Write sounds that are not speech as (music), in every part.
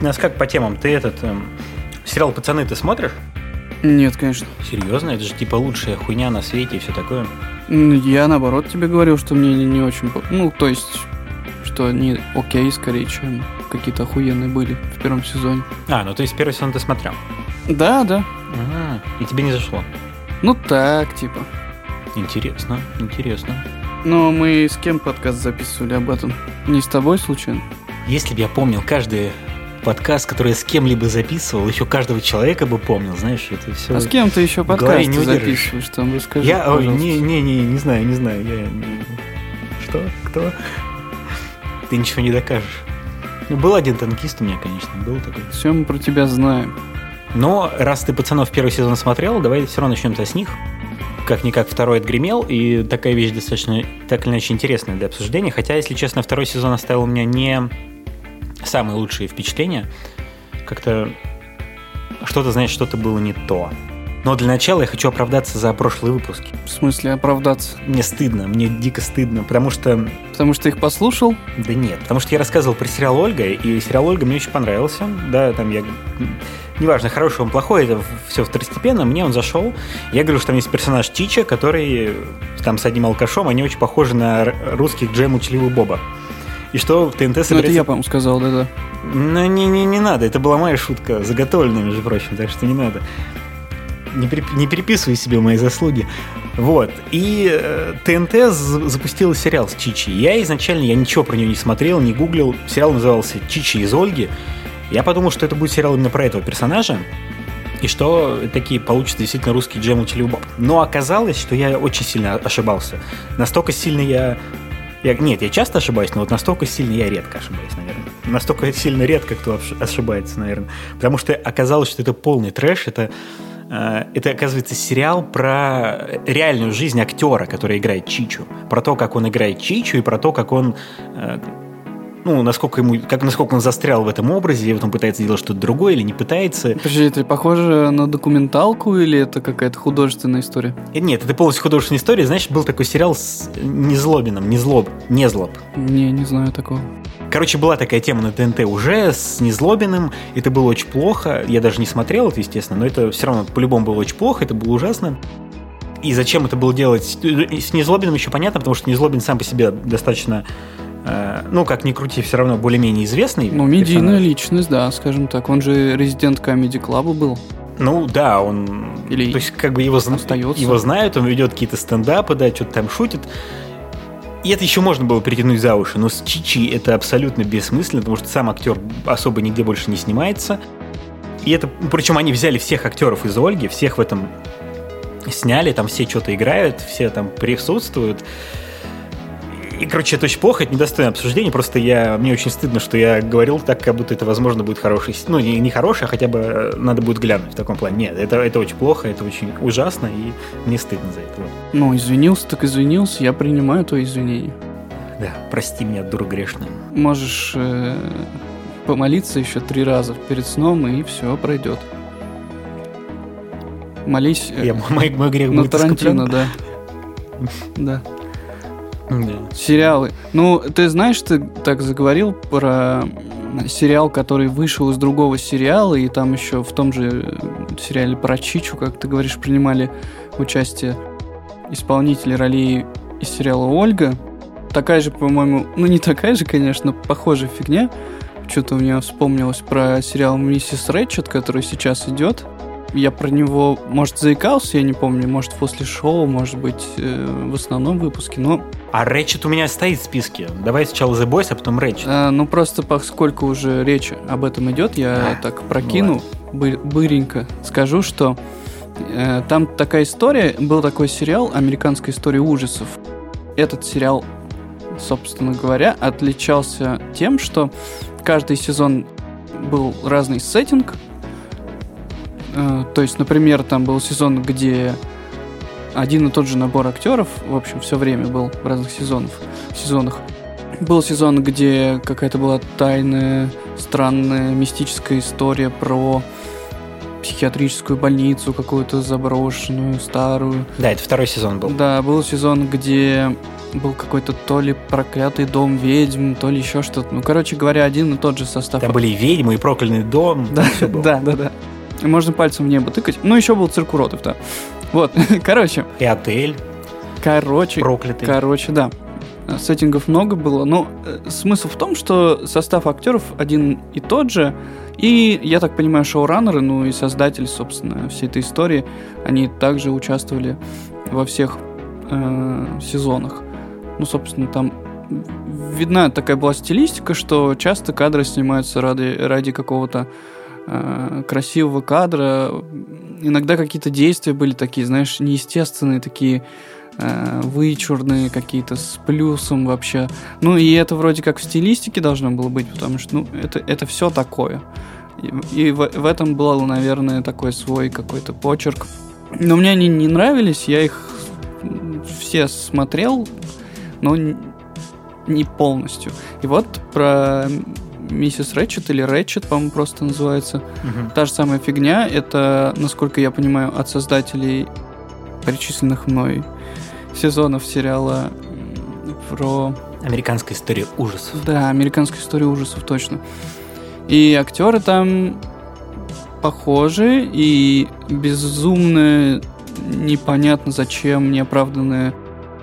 Нас как по темам? Ты этот эм, сериал «Пацаны» ты смотришь? Нет, конечно. Серьезно? Это же типа лучшая хуйня на свете и все такое. Я наоборот тебе говорил, что мне не, не очень... Ну, то есть, что они окей скорее, чем какие-то охуенные были в первом сезоне. А, ну то есть первый сезон ты смотрел. Да, да. Ага. И тебе не зашло. Ну так, типа. Интересно, интересно. Но мы с кем подкаст записывали об этом? Не с тобой, случайно? Если бы я помнил каждый подкаст, который я с кем-либо записывал, еще каждого человека бы помнил, знаешь, это все... А с кем ты еще голове не записываешь? Там расскажи, Я, ой, не, не, не, не знаю, не знаю. Я... Что? Кто? Ты ничего не докажешь. Ну, был один танкист у меня, конечно, был такой. Все мы про тебя знаем. Но раз ты пацанов первый сезон смотрел, давай все равно начнем-то с них. Как-никак второй отгремел, и такая вещь достаточно, так или иначе, интересная для обсуждения. Хотя, если честно, второй сезон оставил у меня не самые лучшие впечатления. Как-то что-то, знаешь, что-то было не то. Но для начала я хочу оправдаться за прошлые выпуски. В смысле оправдаться. Мне стыдно, мне дико стыдно, потому что... Потому что их послушал? Да нет, потому что я рассказывал про сериал «Ольга», и сериал «Ольга» мне очень понравился. Да, там я... Неважно, хороший он, плохой, это все второстепенно, мне он зашел. Я говорю, что там есть персонаж Чича, который там с одним алкашом, они очень похожи на русских Джем Учливый Боба. И что ТНТ Ну, это собирается... я, по-моему, сказал, да-да. Ну, не, не, не надо, это была моя шутка, заготовленная, между прочим, так что не надо. Не, переп- не переписывай себе мои заслуги. Вот. И э, ТНТ запустила сериал с Чичи. Я изначально, я ничего про нее не смотрел, не гуглил. Сериал назывался «Чичи из Ольги». Я подумал, что это будет сериал именно про этого персонажа. И что такие получится действительно русский джем учили Боб. Но оказалось, что я очень сильно ошибался. Настолько сильно я... я... Нет, я часто ошибаюсь, но вот настолько сильно я редко ошибаюсь, наверное. Настолько сильно редко кто ошибается, наверное. Потому что оказалось, что это полный трэш. Это, э, это оказывается, сериал про реальную жизнь актера, который играет Чичу. Про то, как он играет Чичу, и про то, как он э, ну, насколько ему, как, насколько он застрял в этом образе, и вот он пытается делать что-то другое или не пытается. Подожди, это похоже на документалку или это какая-то художественная история? И нет, это полностью художественная история. Знаешь, был такой сериал с Незлобиным, Незлоб, Незлоб. Не, не знаю такого. Короче, была такая тема на ТНТ уже с Незлобиным. Это было очень плохо. Я даже не смотрел это, естественно, но это все равно по-любому было очень плохо, это было ужасно. И зачем это было делать? С Незлобиным еще понятно, потому что Незлобин сам по себе достаточно, э, ну, как ни крути, все равно более-менее известный. Ну, медийная персонаж. личность, да, скажем так. Он же резидент комедий клаба был. Ну да, он... Или то есть как бы его, остается. его знают, он ведет какие-то стендапы, да, что-то там шутит. И это еще можно было перетянуть за уши, но с Чичи это абсолютно бессмысленно, потому что сам актер особо нигде больше не снимается. И это, причем они взяли всех актеров из Ольги, всех в этом сняли, там все что-то играют, все там присутствуют. И, короче, это очень плохо, это недостойное обсуждение, просто я, мне очень стыдно, что я говорил так, как будто это, возможно, будет хороший, ну, не, не хороший, а хотя бы э, надо будет глянуть в таком плане. Нет, это, это очень плохо, это очень ужасно, и мне стыдно за это. Ну, извинился, так извинился. Я принимаю твои извинения. Да, прости меня, дура грешная. Можешь э, помолиться еще три раза перед сном, и все пройдет. Молись э, Я, мой, мой грех на будет Тарантино, да. (laughs) Да. Да. Сериалы. Ну, ты знаешь, ты так заговорил про сериал, который вышел из другого сериала, и там еще в том же э, сериале про Чичу, как ты говоришь, принимали участие исполнители ролей из сериала «Ольга». Такая же, по-моему, ну не такая же, конечно, похожая фигня. Что-то у меня вспомнилось про сериал «Миссис Рэтчет», который сейчас идет. Я про него, может, заикался, я не помню, может, после шоу, может быть, э, в основном выпуске, но А Рэчет у меня стоит в списке. Давай сначала The Boys, а потом Рэчет. А, ну просто поскольку уже речь об этом идет, я А, так прокину бы- быренько. Скажу, что э, там такая история, был такой сериал «Американская история ужасов». Этот сериал, собственно говоря, отличался тем, что каждый сезон был разный сеттинг. Э, то есть, например, там был сезон, где один и тот же набор актеров, в общем, все время был в разных сезонах. сезонах. Был сезон, где какая-то была тайная, странная, мистическая история про психиатрическую больницу какую-то заброшенную, старую. Да, это второй сезон был. Да, был сезон, где был какой-то то ли проклятый дом ведьм, то ли еще что-то. Ну, короче говоря, один и тот же состав. Там были ведьмы, и проклятый дом. Да, да, да, да. Можно пальцем в небо тыкать. Ну, еще был цирк уродов, да. Вот, (laughs) короче, И отель короче, проклятый. короче, да. Сеттингов много было, но э, смысл в том, что состав актеров один и тот же, и, я так понимаю, шоураннеры, ну и создатели, собственно, всей этой истории, они также участвовали во всех э, сезонах. Ну, собственно, там видна такая была стилистика, что часто кадры снимаются ради, ради какого-то э, красивого кадра. Иногда какие-то действия были такие, знаешь, неестественные, такие э, вычурные какие-то с плюсом вообще. Ну и это вроде как в стилистике должно было быть, потому что ну, это, это все такое. И, и в, в этом был, наверное, такой свой какой-то почерк. Но мне они не нравились, я их все смотрел, но не полностью. И вот про миссис Рэтчет или Рэтчет, по-моему, просто называется. Мгм. Та же самая фигня. Это, насколько я понимаю, от создателей перечисленных мной сезонов сериала про... Американская история ужасов. Да, американская история ужасов, точно. И актеры там похожи, и безумно непонятно зачем, неоправданная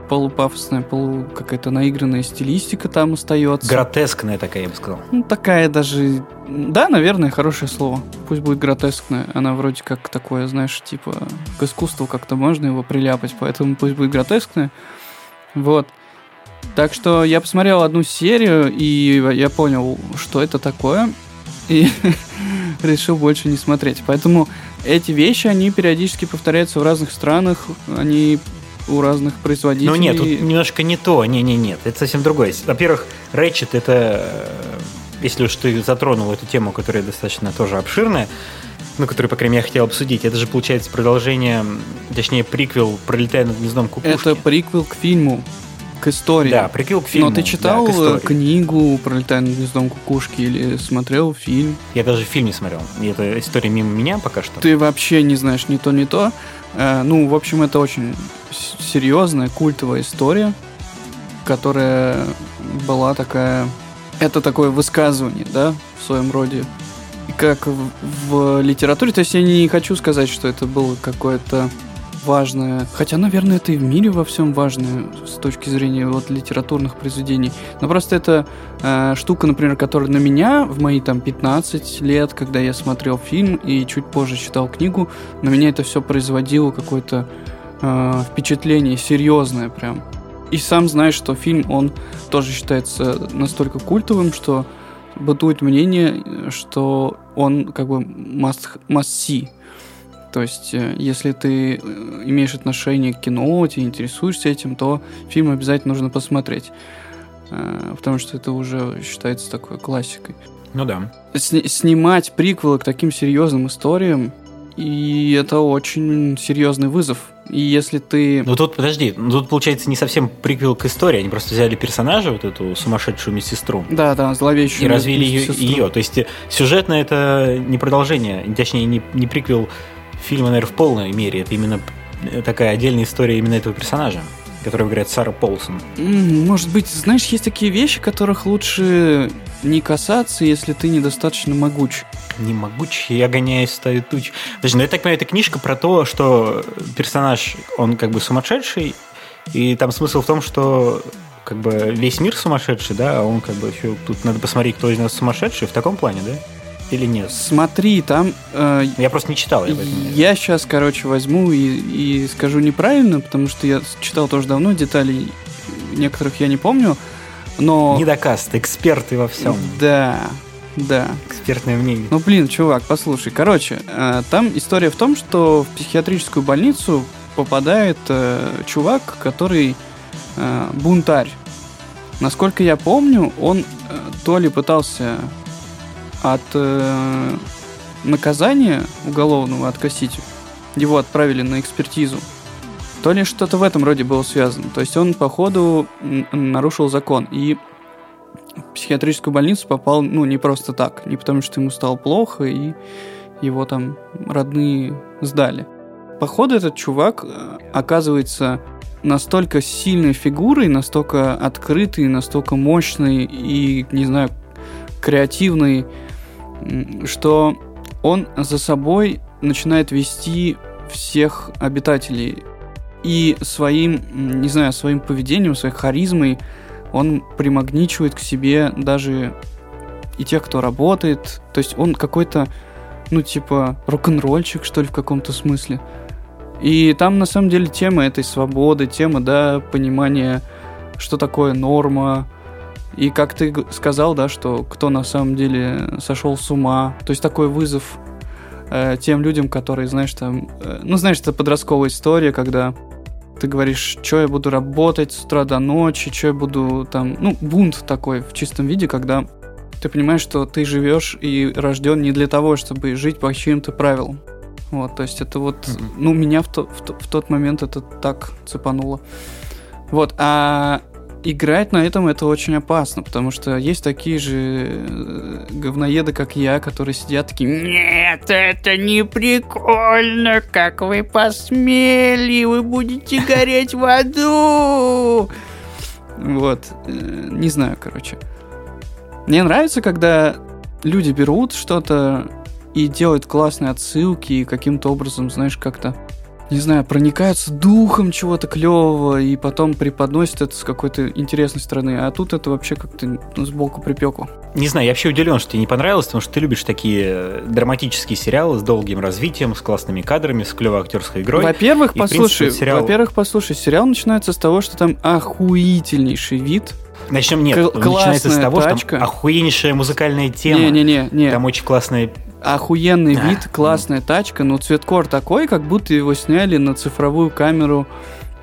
полупафосная, полу какая-то наигранная стилистика там остается. Гротескная такая, я бы сказал. Ну, такая даже... Да, наверное, хорошее слово. Пусть будет гротескная. Она вроде как такое, знаешь, типа к искусству как-то можно его приляпать, поэтому пусть будет гротескная. Вот. Так что я посмотрел одну серию, и я понял, что это такое, и (laughs) решил больше не смотреть. Поэтому эти вещи, они периодически повторяются в разных странах, они у разных производителей. Ну нет, тут немножко не то. Не-не, нет, это совсем другое. Во-первых, Ratchet это, э, если уж ты затронул эту тему, которая достаточно тоже обширная, ну, которую, по крайней мере, я хотел обсудить, это же получается продолжение, точнее, приквел «Пролетая над гнездом кукушки». Это приквел к фильму, к истории. Да, приквел к фильму. Но ты читал да, э, книгу «Пролетая над гнездом кукушки» или смотрел фильм? Я даже фильм не смотрел. Это история мимо меня пока что. Ты вообще не знаешь ни то, ни то. Э, ну, в общем, это очень серьезная, культовая история, которая была такая... Это такое высказывание, да, в своем роде. Как в, в литературе, то есть я не хочу сказать, что это было какое-то важное, хотя, наверное, это и в мире во всем важное с точки зрения вот литературных произведений. Но просто это э, штука, например, которая на меня в мои там 15 лет, когда я смотрел фильм и чуть позже читал книгу, на меня это все производило какое-то э, впечатление серьезное прям. И сам знаешь, что фильм, он тоже считается настолько культовым, что бытует мнение, э, что он как бы must, must see. То есть, э, если ты э, имеешь отношение к кино, тебе интересуешься этим, то фильм обязательно нужно посмотреть. Э, Потому что это уже считается такой классикой. Ну да. Сни- снимать приквелы к таким серьезным историям, и это очень серьезный вызов. И если ты... Ну тут, подожди, ну тут получается не совсем приквел к истории, они просто взяли персонажа, вот эту сумасшедшую медсестру, Да, да, зловещую. и развили ее, ее. То есть сюжетно это не продолжение, точнее не, не приквел фильма, наверное, в полной мере. Это именно такая отдельная история именно этого персонажа, которого играет Сара Полсон. Может быть, знаешь, есть такие вещи, которых лучше не касаться, если ты недостаточно могуч. Не могучий, я гоняюсь, стаю туч. Подожди, ну я так понимаю, это книжка про то, что персонаж, он как бы сумасшедший, и там смысл в том, что как бы весь мир сумасшедший, да, а он как бы еще тут надо посмотреть, кто из нас сумасшедший в таком плане, да? Или нет? Смотри, там э, Я просто не читал, я Я сейчас, короче, возьму и, и скажу неправильно, потому что я читал тоже давно, деталей некоторых я не помню, но... Не доказ, ты эксперты во всем. Да, да. Экспертное мнение. Ну, блин, чувак, послушай. Короче, э, там история в том, что в психиатрическую больницу попадает э, чувак, который э, бунтарь. Насколько я помню, он э, то ли пытался от э, наказания уголовного откосить, его отправили на экспертизу, то ли что-то в этом роде было связано. То есть он, походу, нарушил закон. И в психиатрическую больницу попал, ну, не просто так. Не потому, что ему стало плохо, и его там родные сдали. Походу, этот чувак э, оказывается настолько сильной фигурой, настолько открытой, настолько мощной и, не знаю, креативной, что он за собой начинает вести всех обитателей. И своим, не знаю, своим поведением, своей харизмой он примагничивает к себе даже и тех, кто работает. То есть он какой-то, ну, типа, рок-н-ролльчик, что ли, в каком-то смысле. И там, на самом деле, тема этой свободы, тема, да, понимания, что такое норма, и как ты сказал, да, что кто на самом деле сошел с ума, то есть такой вызов э, тем людям, которые, знаешь, там, э, ну, знаешь, это подростковая история, когда ты говоришь, что я буду работать с утра до ночи, что я буду там, ну, бунт такой в чистом виде, когда ты понимаешь, что ты живешь и рожден не для того, чтобы жить по чьим-то правилам. Вот, то есть это вот, ну, меня в, то, в, то, в тот момент это так цепануло. Вот, а играть на этом это очень опасно, потому что есть такие же э, говноеды, как я, которые сидят такие, нет, это не прикольно, как вы посмели, вы будете гореть в аду. Вот, э, не знаю, короче. Мне нравится, когда люди берут что-то и делают классные отсылки и каким-то образом, знаешь, как-то не знаю, проникаются духом чего-то клевого и потом преподносят это с какой-то интересной стороны. А тут это вообще как-то ну, сбоку припеку. Не знаю, я вообще удивлен, что тебе не понравилось, потому что ты любишь такие э, драматические сериалы с долгим развитием, с классными кадрами, с клевой актерской игрой. Во-первых, послушай, принципе, сериал... во-первых, послушай, сериал начинается с того, что там охуительнейший вид Начнем, нет, К- начинается с того, тачка. что там охуеннейшая музыкальная тема. Не-не-не. Там очень классная охуенный а, вид, классная тачка, но цветкор такой, как будто его сняли на цифровую камеру,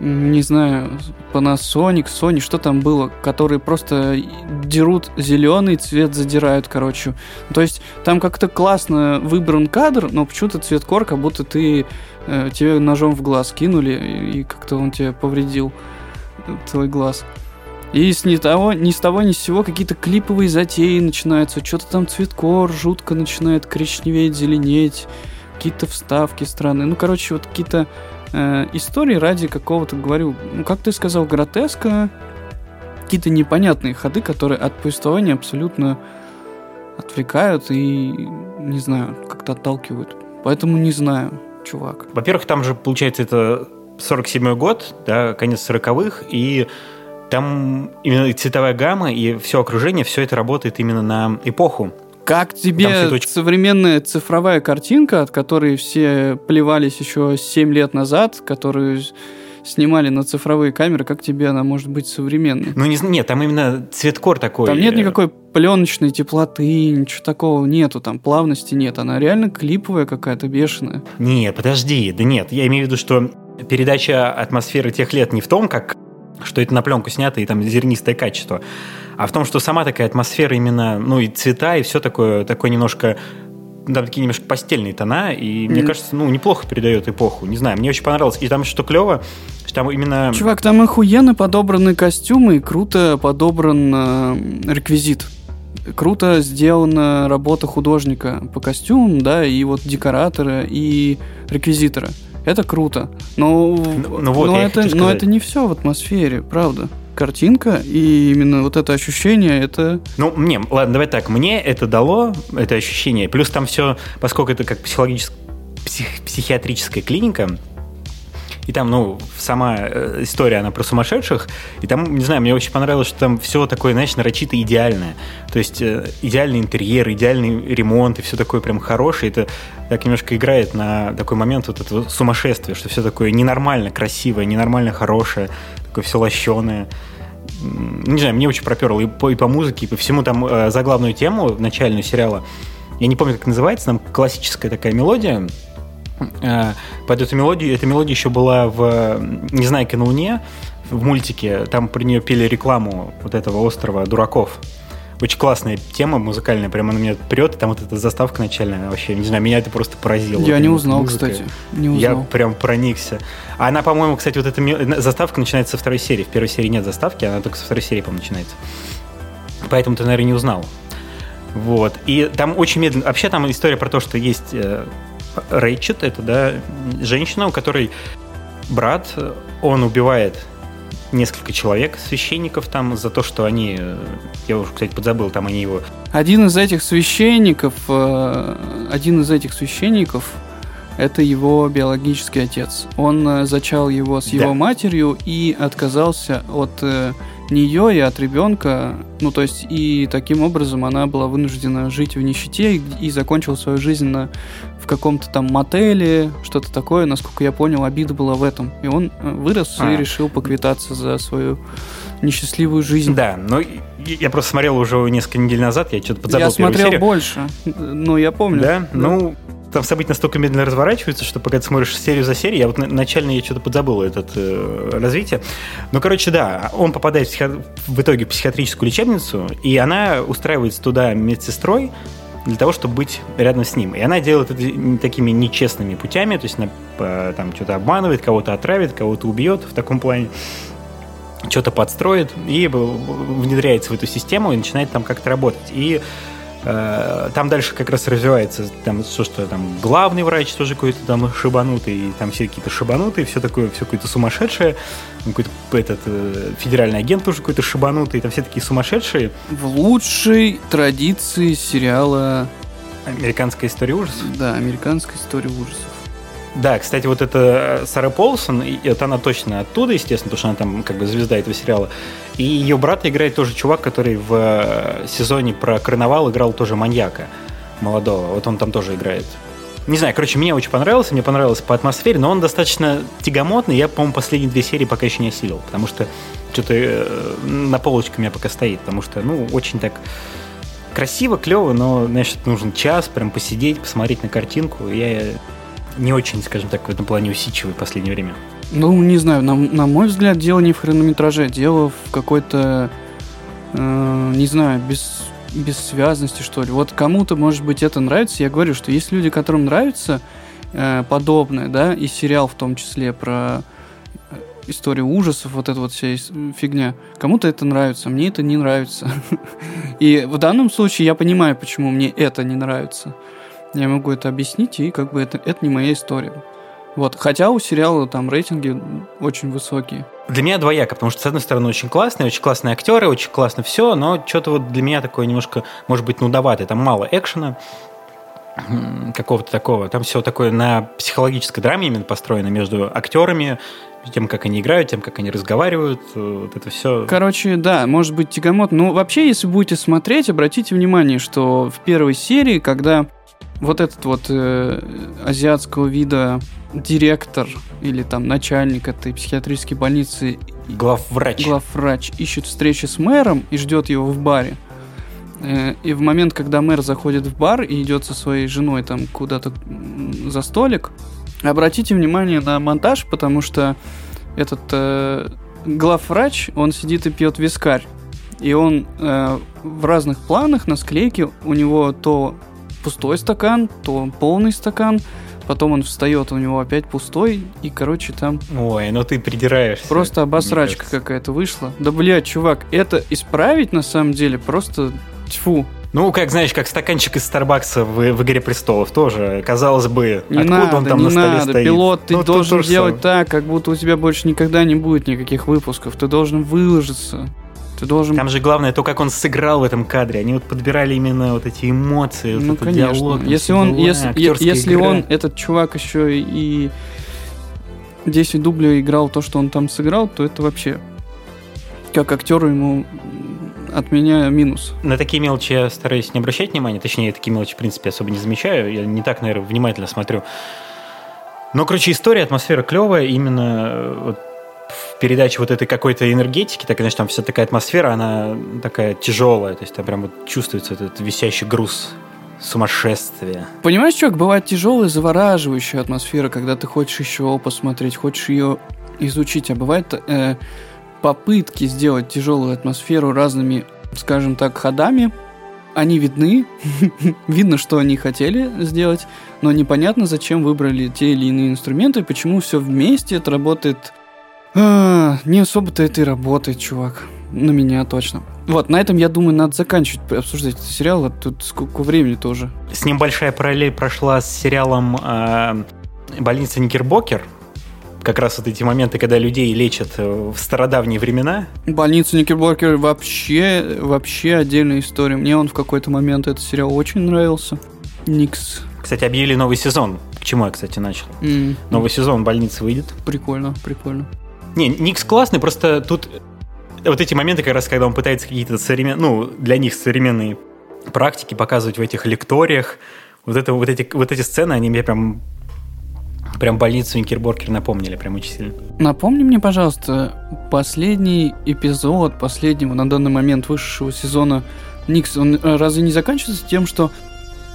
не знаю, Panasonic, Sony, что там было, которые просто дерут зеленый цвет, задирают, короче. То есть там как-то классно выбран кадр, но почему-то цветкор, как будто ты э, тебе ножом в глаз кинули, и, и как-то он тебе повредил твой глаз. И с ни того, ни с того, ни с сего какие-то клиповые затеи начинаются. Что-то там цветкор жутко начинает коричневеть, зеленеть. Какие-то вставки странные. Ну, короче, вот какие-то э, истории ради какого-то, говорю, ну, как ты сказал, гротеска. Какие-то непонятные ходы, которые от повествования абсолютно отвлекают и, не знаю, как-то отталкивают. Поэтому не знаю, чувак. Во-первых, там же, получается, это 47-й год, да, конец 40-х, и там именно цветовая гамма и все окружение, все это работает именно на эпоху. Как тебе очень... современная цифровая картинка, от которой все плевались еще 7 лет назад, которую снимали на цифровые камеры, как тебе она может быть современной? Ну, не, нет, там именно цветкор такой. Там нет никакой пленочной теплоты, ничего такого нету, там плавности нет. Она реально клиповая какая-то, бешеная. Нет, подожди, да нет, я имею в виду, что передача атмосферы тех лет не в том, как что это на пленку снято и там зернистое качество, а в том, что сама такая атмосфера именно, ну и цвета, и все такое, такое немножко там такие немножко постельные тона, и mm. мне кажется, ну, неплохо передает эпоху. Не знаю, мне очень понравилось. И там что клево, что там именно... Чувак, там охуенно подобраны костюмы и круто подобран э, реквизит. Круто сделана работа художника по костюмам, да, и вот декоратора, и реквизитора. Это круто. Но, ну, ну вот, но, это, но это не все в атмосфере, правда. Картинка и именно вот это ощущение, это... Ну, мне, ладно, давай так, мне это дало, это ощущение. Плюс там все, поскольку это как психологическая, псих, психиатрическая клиника, и там, ну, сама э, история, она про сумасшедших, и там, не знаю, мне очень понравилось, что там все такое, знаешь, нарочито идеальное. То есть э, идеальный интерьер, идеальный ремонт, и все такое прям хорошее. Это так немножко играет на такой момент вот этого сумасшествия, что все такое ненормально красивое, ненормально хорошее, такое все лощеное не знаю, мне очень проперло и по, и по музыке, и по всему там э, заглавную тему начальную сериала. Я не помню, как называется, там классическая такая мелодия, под эту мелодию. Эта мелодия еще была в «Незнайка на Луне», в мультике. Там при нее пели рекламу вот этого острова дураков. Очень классная тема музыкальная, прямо на меня прет, там вот эта заставка начальная вообще, не знаю, меня это просто поразило. Я вот не узнал, музыкой. кстати. Не узнал. Я прям проникся. А она, по-моему, кстати, вот эта заставка начинается со второй серии. В первой серии нет заставки, она только со второй серии, по-моему, начинается. Поэтому ты, наверное, не узнал. Вот. И там очень медленно... Вообще там история про то, что есть э, Рэйчет, это, да, женщина, у которой брат, он убивает несколько человек, священников там, за то, что они, э, я уже, кстати, подзабыл, там они его... Один из этих священников, э, один из этих священников, это его биологический отец. Он э, зачал его с его да. матерью и отказался от нее и от ребенка. Ну, то есть, и таким образом она была вынуждена жить в нищете и, и закончила свою жизнь на, в каком-то там мотеле, что-то такое. Насколько я понял, обида была в этом. И он э, вырос а. и решил поквитаться за свою несчастливую жизнь. Да, но я просто смотрел уже несколько недель назад, я что-то подзабыл Я смотрел серию. больше, но я помню. Да? да? Ну, там события настолько медленно разворачиваются, что пока ты смотришь серию за серией, я вот начально я что-то подзабыл этот э, развитие. Ну, короче, да, он попадает в, психи... в итоге в психиатрическую лечебницу, и она устраивается туда медсестрой для того, чтобы быть рядом с ним. И она делает это такими нечестными путями, то есть она там что-то обманывает, кого-то отравит, кого-то убьет в таком плане что-то подстроит и внедряется в эту систему и начинает там как-то работать. И Э, там дальше как раз развивается там что, что там главный врач тоже какой-то там шибанутый, и там все какие-то шибанутые, все такое, все какое-то сумасшедшее, какой-то этот э, федеральный агент тоже какой-то шибанутый, там все такие сумасшедшие. В лучшей традиции сериала Американская история ужасов? Да, американская история ужасов. Да, кстати, вот это э, Сара Полсон, это она точно оттуда, естественно, потому что она там как бы звезда этого сериала. И ее брат играет тоже чувак, который в э, сезоне про карнавал играл тоже маньяка молодого. Вот он там тоже играет. Не знаю, короче, мне очень понравился, мне понравилось по атмосфере, но он достаточно тягомотный. Я, по-моему, последние две серии пока еще не осилил, потому что что-то э, на полочке у меня пока стоит, потому что, ну, очень так красиво, клево, но, значит, нужен час прям посидеть, посмотреть на картинку. Я не очень, скажем так, в этом плане усидчивый в последнее время. Ну, не знаю, на, на мой взгляд, дело не в хронометраже, дело в какой-то, э, не знаю, без, бессвязности, что ли. Вот кому-то, может быть, это нравится. Я говорю, что есть люди, которым нравится э, подобное, да, и сериал в том числе про э, историю ужасов, вот эта вот вся фигня. Кому-то это нравится, мне это не нравится. (laughs) И в данном случае я понимаю, почему мне это не нравится я могу это объяснить, и как бы это, это не моя история. Вот. Хотя у сериала там рейтинги очень высокие. Для меня двояко, потому что, с одной стороны, очень классные, очень классные актеры, очень классно все, но что-то вот для меня такое немножко, может быть, нудоватое. Там мало экшена, какого-то такого. Там все такое на психологической драме именно построено между актерами, тем, как они играют, тем, как они разговаривают, вот это все. Короче, да, может быть тягомот. Но вообще, если будете смотреть, обратите внимание, что в первой серии, когда вот этот вот э, азиатского вида директор или там начальник этой психиатрической больницы главврач главврач ищет встречи с мэром и ждет его в баре э, и в момент когда мэр заходит в бар и идет со своей женой там куда-то за столик обратите внимание на монтаж потому что этот э, главврач он сидит и пьет вискарь и он э, в разных планах на склейке у него то пустой стакан, то полный стакан, потом он встает, у него опять пустой, и, короче, там... Ой, ну ты придираешься. Просто обосрачка какая-то вышла. Да, блядь, чувак, это исправить на самом деле просто тьфу. Ну, как знаешь, как стаканчик из Старбакса в, в «Игре престолов» тоже, казалось бы, не откуда надо, он там не на столе надо. стоит. Пилот, ты ну, должен делать так, как будто у тебя больше никогда не будет никаких выпусков. Ты должен выложиться. Ты должен... Там же главное то, как он сыграл в этом кадре. Они вот подбирали именно вот эти эмоции, ну, вот конечно. диалог. Если он, если, если он, этот чувак еще и 10 дублей играл то, что он там сыграл, то это вообще как актеру ему от меня минус. На такие мелочи я стараюсь не обращать внимания, точнее, такие мелочи, в принципе, особо не замечаю. Я не так, наверное, внимательно смотрю. Но, короче, история, атмосфера клевая, именно э, вот в передаче вот этой какой-то энергетики, так, конечно, там вся такая атмосфера, она такая тяжелая, то есть там прям вот чувствуется этот висящий груз сумасшествия. Понимаешь, чувак, бывает тяжелая, завораживающая атмосфера, когда ты хочешь еще посмотреть, хочешь ее изучить, а бывает э, попытки сделать тяжелую атмосферу разными, скажем так, ходами, они видны, (laughs) видно, что они хотели сделать, но непонятно, зачем выбрали те или иные инструменты, почему все вместе это работает а, не особо-то это и работает, чувак. На меня точно. Вот, на этом, я думаю, надо заканчивать обсуждать этот сериал. А тут сколько времени тоже. С ним большая параллель прошла с сериалом э, «Больница Никербокер», как раз вот эти моменты, когда людей лечат э, в стародавние времена. Больница Никербокер вообще, вообще отдельная история. Мне он в какой-то момент этот сериал очень нравился. Никс. Кстати, объявили новый сезон. К чему я, кстати, начал? Mm. Новый сезон больницы выйдет. Прикольно, прикольно. Не, Никс классный, просто тут вот эти моменты, как раз, когда он пытается какие-то современные, ну, для них современные практики показывать в этих лекториях, вот, это, вот, эти, вот эти сцены, они мне прям Прям больницу Никерборкер напомнили, прям очень сильно. Напомни мне, пожалуйста, последний эпизод последнего на данный момент вышедшего сезона Никс, он э, разве не заканчивается тем, что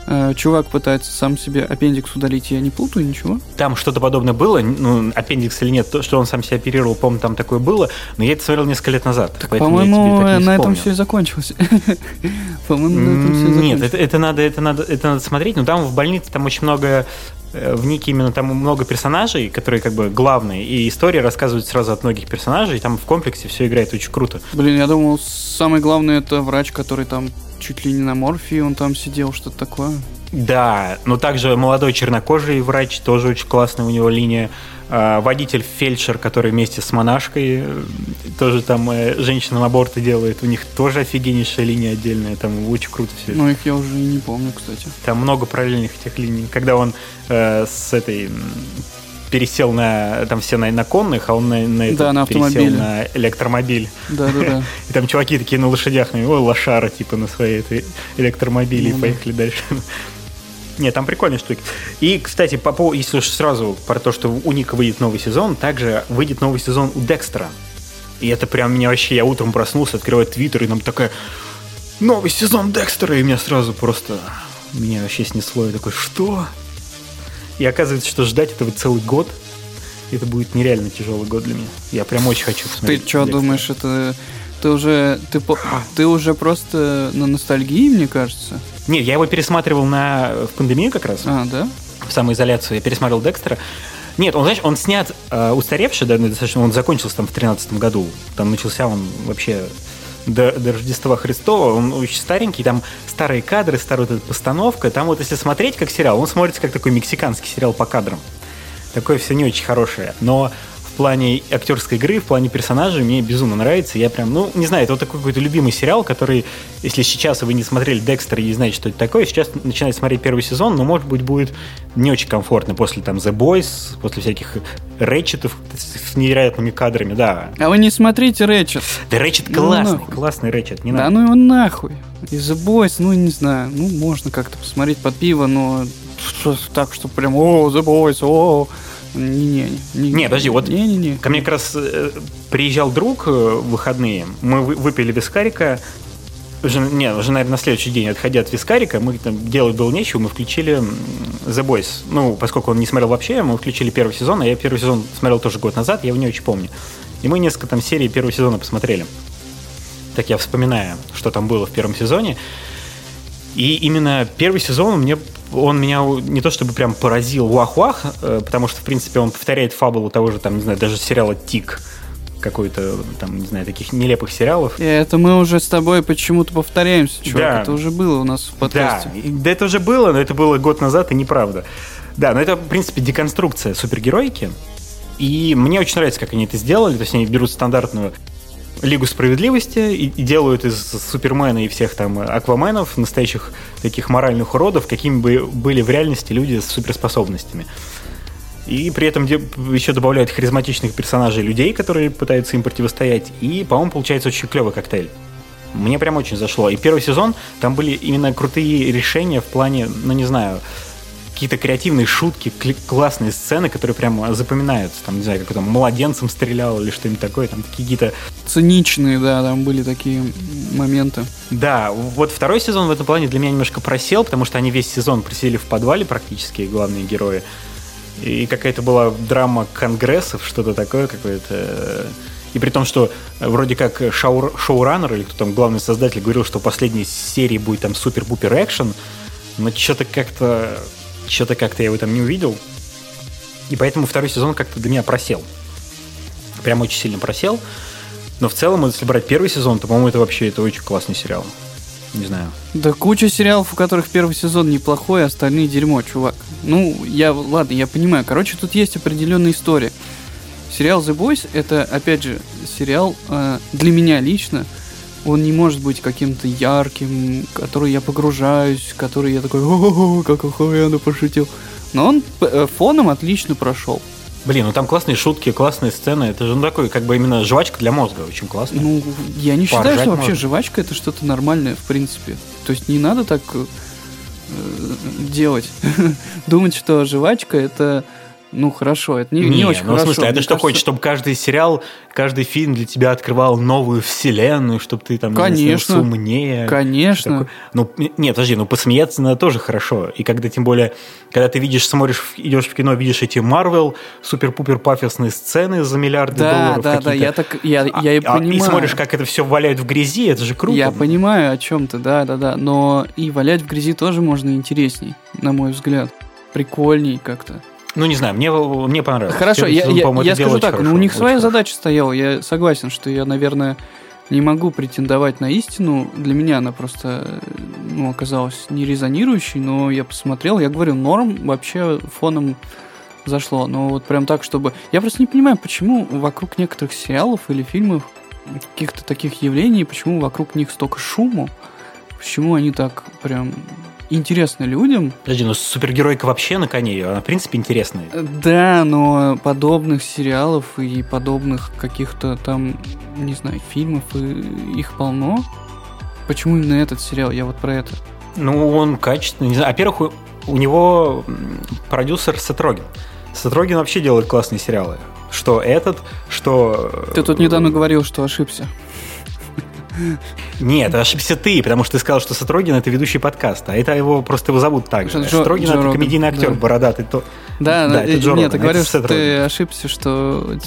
э, чувак пытается сам себе аппендикс удалить, я не путаю ничего. Там что-то подобное было, ну, аппендикс или нет, то, что он сам себя оперировал, помню, там такое было, но я это смотрел несколько лет назад. Так, (laughs) по-моему, на этом все и закончилось. По-моему, на этом все закончилось. Нет, это, это, надо, это, надо, это надо смотреть, но там в больнице там очень много в Нике именно там много персонажей, которые как бы главные, и история рассказывает сразу от многих персонажей, и там в комплексе все играет очень круто. Блин, я думал, самый главный это врач, который там чуть ли не на морфии, он там сидел, что-то такое. Да, но также молодой чернокожий врач, тоже очень классная у него линия. А, водитель фельдшер, который вместе с монашкой э, тоже там э, женщинам аборты делает. У них тоже офигеннейшая линия отдельная. Там очень круто все. Ну, их я уже и не помню, кстати. Там много параллельных этих линий. Когда он э, с этой пересел на там все на, на конных, а он на, на, да, на пересел на электромобиль. Да, да, да. И там чуваки такие на лошадях, ну, ой, лошара, типа, на своей этой электромобиле, ну, и поехали да. дальше. Нет, там прикольные штуки. И, кстати, по поводу, если уж сразу про то, что у Ника выйдет новый сезон, также выйдет новый сезон у Декстера. И это прям меня вообще, я утром проснулся, открываю твиттер, и там такая, новый сезон Декстера, и меня сразу просто, меня вообще снесло, я такой, что? И оказывается, что ждать этого целый год, это будет нереально тяжелый год для меня. Я прям очень хочу посмотреть. Ты что думаешь, это ты уже ты, ты уже просто на ностальгии, мне кажется? Нет, я его пересматривал на, в пандемию как раз. А, да? В самоизоляцию. Я пересмотрел Декстера. Нет, он, знаешь, он снят э, устаревший, да, достаточно, он закончился там в 2013 году. Там начался он вообще до, до Рождества Христова, он очень старенький, там старые кадры, старая вот эта постановка. Там вот если смотреть как сериал, он смотрится как такой мексиканский сериал по кадрам. Такое все не очень хорошее. Но плане актерской игры, в плане персонажей мне безумно нравится. Я прям, ну, не знаю, это вот такой какой-то любимый сериал, который, если сейчас вы не смотрели Декстер и не знаете, что это такое, сейчас начинаете смотреть первый сезон, но, может быть, будет не очень комфортно после там The Boys, после всяких Рэчетов с невероятными кадрами, да. А вы не смотрите Рэчет. Да Рэчет ну, классный, ну, классный Рэчет, не надо. Да ну его нахуй. И The Boys, ну, не знаю, ну, можно как-то посмотреть под пиво, но так, что прям, о, The Boys, о, не-не. Не, не, подожди, вот не, не, не. ко мне как раз э, приезжал друг э, в выходные, мы выпили вискарика, уже, не, уже, наверное, на следующий день, отходя от вискарика, мы там делать было нечего, мы включили The Boys. Ну, поскольку он не смотрел вообще, мы включили первый сезон, а я первый сезон смотрел тоже год назад, я его не очень помню. И мы несколько там серий первого сезона посмотрели. Так я вспоминаю, что там было в первом сезоне. И именно первый сезон мне он меня не то чтобы прям поразил вах-вах, э, потому что, в принципе, он повторяет фабулу того же, там, не знаю, даже сериала «Тик», какой-то, там, не знаю, таких нелепых сериалов. И это мы уже с тобой почему-то повторяемся, чувак. Да. Это уже было у нас в подкасте. Да. да, это уже было, но это было год назад, и неправда. Да, но это, в принципе, деконструкция супергеройки. И мне очень нравится, как они это сделали. То есть они берут стандартную Лигу справедливости и, и делают из Супермена и всех там Акваменов настоящих таких моральных уродов, какими бы были в реальности люди с суперспособностями. И при этом еще добавляют харизматичных персонажей людей, которые пытаются им противостоять. И, по-моему, получается очень клевый коктейль. Мне прям очень зашло. И первый сезон, там были именно крутые решения в плане, ну не знаю, какие-то креативные шутки, классные сцены, которые прям запоминаются. Там, не знаю, как там младенцем стрелял или что-нибудь такое. Там какие-то... Циничные, да, там были такие моменты. Да, вот второй сезон в этом плане для меня немножко просел, потому что они весь сезон присели в подвале практически, главные герои. И какая-то была драма конгрессов, что-то такое какое-то. И при том, что вроде как шоу, шоураннер или кто там главный создатель говорил, что в последней серии будет там супер-бупер экшен, но что-то как-то что-то как-то я его там не увидел. И поэтому второй сезон как-то для меня просел. Прям очень сильно просел. Но в целом, если брать первый сезон, то, по-моему, это вообще это очень классный сериал. Не знаю. Да куча сериалов, у которых первый сезон неплохой, а остальные дерьмо, чувак. Ну, я, ладно, я понимаю. Короче, тут есть определенная история. Сериал The Boys это, опять же, сериал э, для меня лично. Он не может быть каким-то ярким, который я погружаюсь, который я такой, о, как охуенно пошутил. Но он э, фоном отлично прошел. Блин, ну там классные шутки, классные сцены. Это же ну, такой, как бы именно жвачка для мозга, очень классно. Ну, я не считаю, Поржать что вообще можно. жвачка это что-то нормальное, в принципе. То есть не надо так э, делать. (laughs) Думать, что жвачка это ну хорошо, это не, не, очень ну, хорошо. в смысле, а Мне что кажется, хочешь, чтобы каждый сериал, каждый фильм для тебя открывал новую вселенную, чтобы ты там не знаю, Конечно. становился умнее? Конечно. Ну, нет, подожди, ну посмеяться надо тоже хорошо. И когда, тем более, когда ты видишь, смотришь, идешь в кино, видишь эти Марвел, супер-пупер пафосные сцены за миллиарды Да, долларов. да, да, какие-то. я так, я, я и А- понимаю. И смотришь, как это все валяют в грязи, это же круто. Я понимаю о чем-то, да, да, да. Но и валять в грязи тоже можно интересней, на мой взгляд. Прикольней как-то. Ну, не знаю, мне, мне понравилось. Хорошо, Первый я, я, я скажу так, ну хорошо, у них своя хорошо. задача стояла. Я согласен, что я, наверное, не могу претендовать на истину. Для меня она просто ну, оказалась не резонирующей, но я посмотрел, я говорю, норм вообще фоном зашло. Но вот прям так, чтобы... Я просто не понимаю, почему вокруг некоторых сериалов или фильмов каких-то таких явлений, почему вокруг них столько шуму, почему они так прям интересны людям, Подожди, ну супергеройка вообще на коне, она в принципе интересная. да, но подобных сериалов и подобных каких-то там, не знаю, фильмов, и их полно. Почему именно этот сериал? Я вот про это. Ну, он качественный. Не знаю. Во-первых, у, у него продюсер Сетрогин. Сетрогин вообще делает классные сериалы. Что этот, что... Ты тут недавно говорил, что ошибся. Нет, ошибся ты, потому что ты сказал, что Сатрогин это ведущий подкаста, а это его просто его зовут так же. Джо- Сатрогин Джо это Роган, комедийный актер, да. бородатый. То... Да, Да, да, это Джо нет, Роган, ты говорил, что ты ошибся, что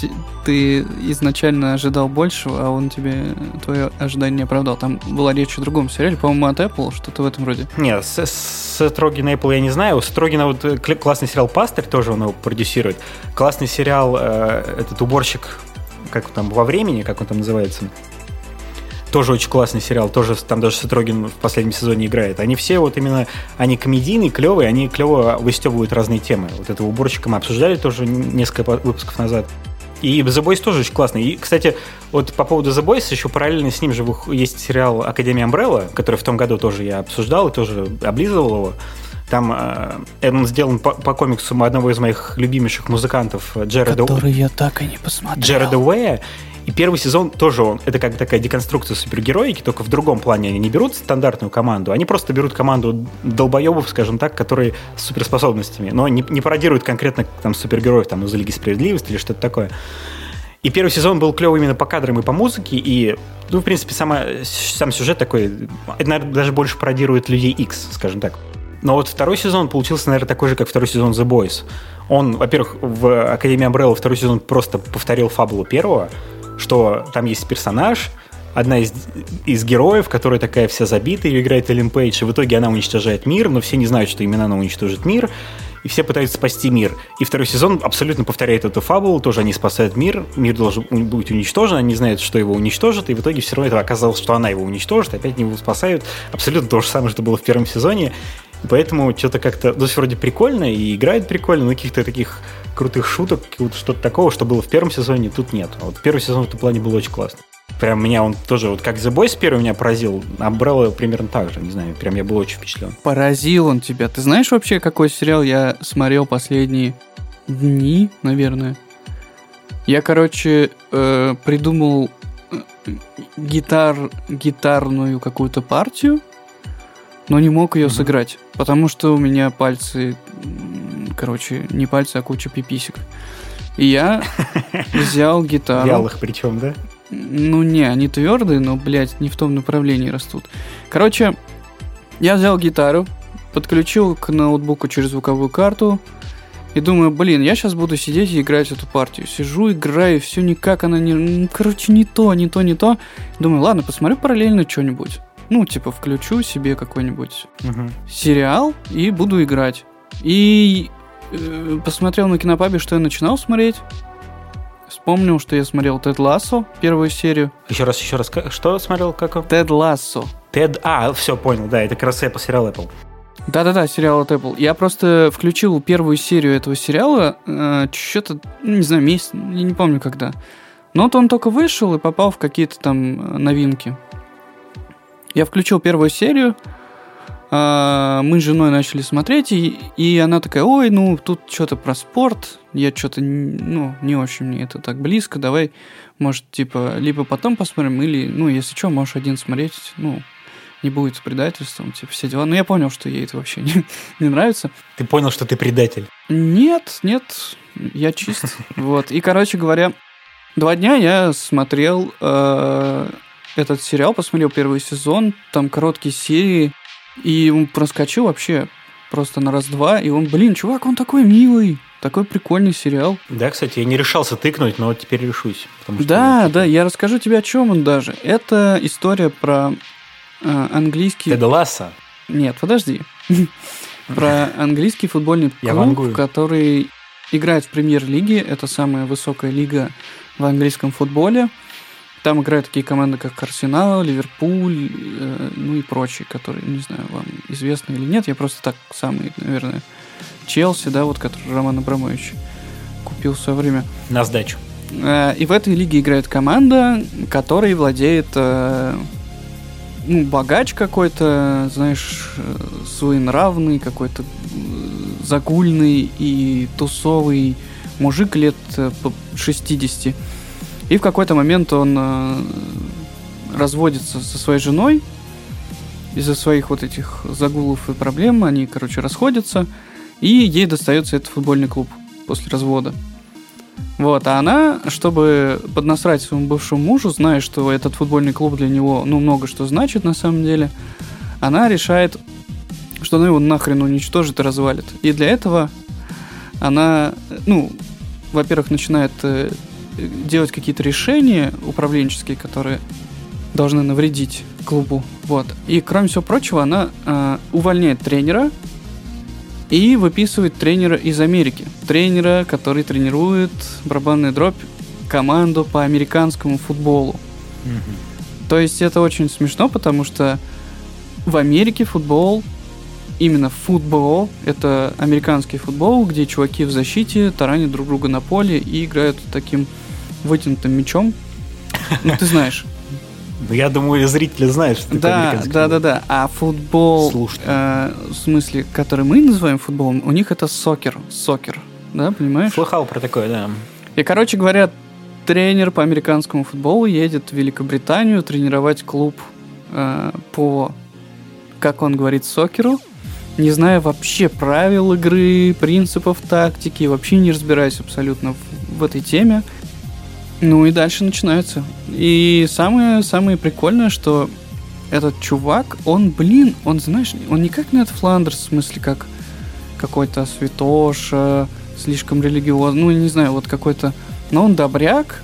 ты изначально ожидал большего, а он тебе твое ожидание не оправдал. Там была речь о другом сериале, по-моему, от Apple, что-то в этом роде. Нет, с- с- Сатрогина Apple я не знаю. У Сатрогина вот э, кл- классный сериал «Пастырь», тоже он его продюсирует. Классный сериал э, этот уборщик, как там, во времени, как он там называется. Тоже очень классный сериал, тоже там даже Сатрогин в последнем сезоне играет. Они все вот именно, они комедийные, клевые, они клево выстебывают разные темы. Вот этого уборщика мы обсуждали тоже несколько выпусков назад. И The Boys тоже очень классный. И, кстати, вот по поводу The Boys, еще параллельно с ним же есть сериал «Академия Umbrella», который в том году тоже я обсуждал и тоже облизывал его. Там э, он сделан по, по комиксу одного из моих любимейших музыкантов э, Джареда, я так и не посмотрел. Джареда Уэя. И первый сезон тоже он, это как такая деконструкция супергероики, только в другом плане они не берут стандартную команду, они просто берут команду долбоебов, скажем так, которые с суперспособностями, но не, не пародируют конкретно там супергероев там из Лиги Справедливости или что-то такое. И первый сезон был клевый именно по кадрам и по музыке, и, ну, в принципе, сама, сам сюжет такой, это, наверное, даже больше пародирует Людей X, скажем так. Но вот второй сезон получился, наверное, такой же, как второй сезон The Boys. Он, во-первых, в Академии Umbrella второй сезон просто повторил фабулу первого, что там есть персонаж, одна из, из героев, которая такая вся забитая, ее играет Эллен Пейдж, и в итоге она уничтожает мир, но все не знают, что именно она уничтожит мир, и все пытаются спасти мир. И второй сезон абсолютно повторяет эту фабулу, тоже они спасают мир, мир должен быть уничтожен, они знают, что его уничтожит, и в итоге все равно это оказалось, что она его уничтожит, опять его спасают. Абсолютно то же самое, что было в первом сезоне. Поэтому что-то как-то, ну, вроде прикольно, и играет прикольно, но каких-то таких крутых шуток, что-то такого, что было в первом сезоне, тут нет. А Вот первый сезон в этом плане был очень классный. Прям меня он тоже, вот как The Boys первый меня поразил, Umbrella примерно так же, не знаю, прям я был очень впечатлен. Поразил он тебя. Ты знаешь вообще, какой сериал я смотрел последние дни, наверное? Я, короче, э, придумал э, гитар, гитарную какую-то партию, но не мог ее сыграть, потому что у меня пальцы, короче, не пальцы, а куча пиписек. И я (laughs) взял гитару. Вялых причем, да? Ну не, они твердые, но, блядь, не в том направлении растут. Короче, я взял гитару, подключил к ноутбуку через звуковую карту и думаю, блин, я сейчас буду сидеть и играть эту партию. Сижу, играю, все никак она не... ну, Короче, не то, не то, не то. Думаю, ладно, посмотрю параллельно что-нибудь. Ну, типа, включу себе какой-нибудь Мгм. сериал и буду играть. И э, посмотрел на кинопабе, что я начинал смотреть. вспомнил, что я смотрел Тед Лассо, первую серию. Еще раз, еще раз. Что смотрел? Как? Тед Лассо. Тед... А, все, понял, да, это как раз Apple, сериал Apple. Да-да-да, сериал от Apple. Я просто включил первую серию этого сериала, э, что-то, ну, не знаю, месяц, я не помню когда. Но вот он только вышел и попал в какие-то там э, новинки. Я включил первую серию, э, мы с женой начали смотреть, и, и она такая, ой, ну, тут что-то про спорт, я что-то, ну, не очень мне это так близко, давай, может, типа, либо потом посмотрим, или, ну, если что, можешь один смотреть, ну, не будет предательством, типа, все дела. Но я понял, что ей это вообще не, (laughs) не нравится. Ты понял, что ты предатель. Нет, нет, я чист. (laughs) Вот. И, короче говоря, два дня я смотрел э, этот сериал, посмотрел первый сезон, там короткие серии, и проскочил вообще просто на раз-два, и он, блин, чувак, он такой милый, такой прикольный сериал. Да, кстати, я не решался тыкнуть, но вот теперь решусь. потому что- Да, да, я расскажу тебе, о чем он даже. Это история про э, английский... Теда Ласса. Нет, подожди. (laughs) Про английский футбольный клуб, который играет в премьер-лиге. Это самая высокая лига в английском футболе. Там играют такие команды, как Арсенал, Ливерпуль, э, ну и прочие, которые, не знаю, вам известны или нет. Я просто так самый, наверное, Челси, да, вот, который Роман Абрамович купил в свое время. На сдачу. Э, И в этой лиге играет команда, которой владеет э, ну, богач какой-то, знаешь, своенравный, какой-то загульный и тусовый мужик лет э, по 60. И в какой-то момент он э, разводится со своей женой из-за своих вот этих загулов и проблем. Они, короче, расходятся. И ей достается этот футбольный клуб после развода. Вот, а она, чтобы поднасрать своему бывшему мужу, зная, что этот футбольный клуб для него, ну, много что значит на самом деле, она решает, что она его нахрен уничтожит и развалит. И для этого она, ну, во-первых, начинает э, делать какие-то решения управленческие, которые должны навредить клубу. Вот. И, кроме всего прочего, она э, увольняет тренера и выписывает тренера из Америки. Тренера, который тренирует барабанную дробь команду по американскому футболу. То есть это очень смешно, потому что в Америке футбол, именно футбол, это американский футбол, где чуваки в защите таранят друг друга на поле и играют таким вытянутым мячом. Ну, ты знаешь. (laughs) Ну, я думаю, зрители знают, что такое Да, американский да, да, футбол. да. А футбол, Слушайте. э, в смысле, который мы называем футболом, у них это сокер. Сокер. Да, понимаешь? Слыхал про такое, да. И, короче говоря, тренер по американскому футболу едет в Великобританию тренировать клуб э, по, как он говорит, сокеру, не зная вообще правил игры, принципов тактики, вообще не разбираясь абсолютно в, в этой теме. Ну и дальше начинается. И самое, самое прикольное, что этот чувак, он, блин, он, знаешь, он не как Нед Фландерс, в смысле, как какой-то святоша, слишком религиозный, ну, не знаю, вот какой-то... Но он добряк,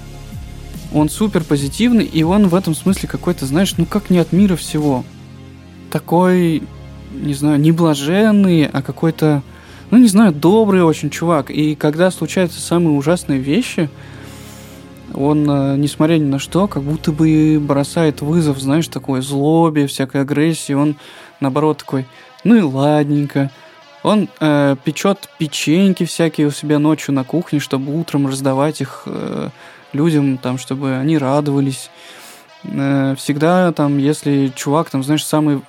он супер позитивный, и он в этом смысле какой-то, знаешь, ну, как не от мира всего. Такой, не знаю, не блаженный, а какой-то, ну, не знаю, добрый очень чувак. И когда случаются самые ужасные вещи, он, э, несмотря ни на что, как будто бы бросает вызов, знаешь, такой злобе, всякой агрессии. Он, наоборот, такой, ну и ладненько. Он э, печет печеньки всякие у себя ночью на кухне, чтобы утром раздавать их э, людям, там, чтобы они радовались. Э, всегда там, если чувак, там, знаешь, самый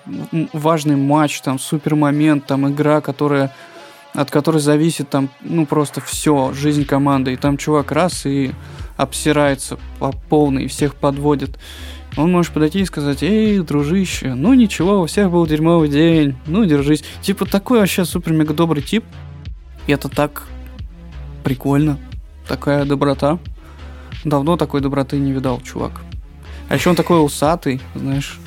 важный матч, там, супер момент, там, игра, которая от которой зависит там, ну, просто все, жизнь команды. И там чувак раз и обсирается по полной, и всех подводит. Он может подойти и сказать, эй, дружище, ну ничего, у всех был дерьмовый день, ну держись. Типа такой вообще супер-мега добрый тип. И это так прикольно. Такая доброта. Давно такой доброты не видал, чувак. А еще он такой усатый, знаешь.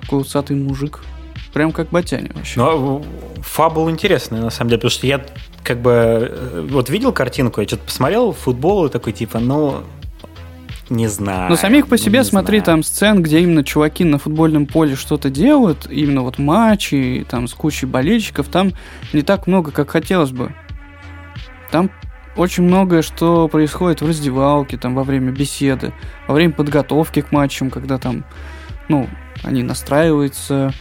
Такой усатый мужик. Прям как Батяня вообще. Но э, фабул интересный, на самом деле, потому что я как бы э, вот видел картинку, я что-то посмотрел футбол и такой типа, ну, не знаю. Но самих по себе, смотри, знаю. там сцен, где именно чуваки на футбольном поле что-то делают, именно вот матчи, там с кучей болельщиков, там не так много, как хотелось бы. Там очень многое, что происходит в раздевалке, там, во время беседы, во время подготовки к матчам, когда там, ну, они настраиваются,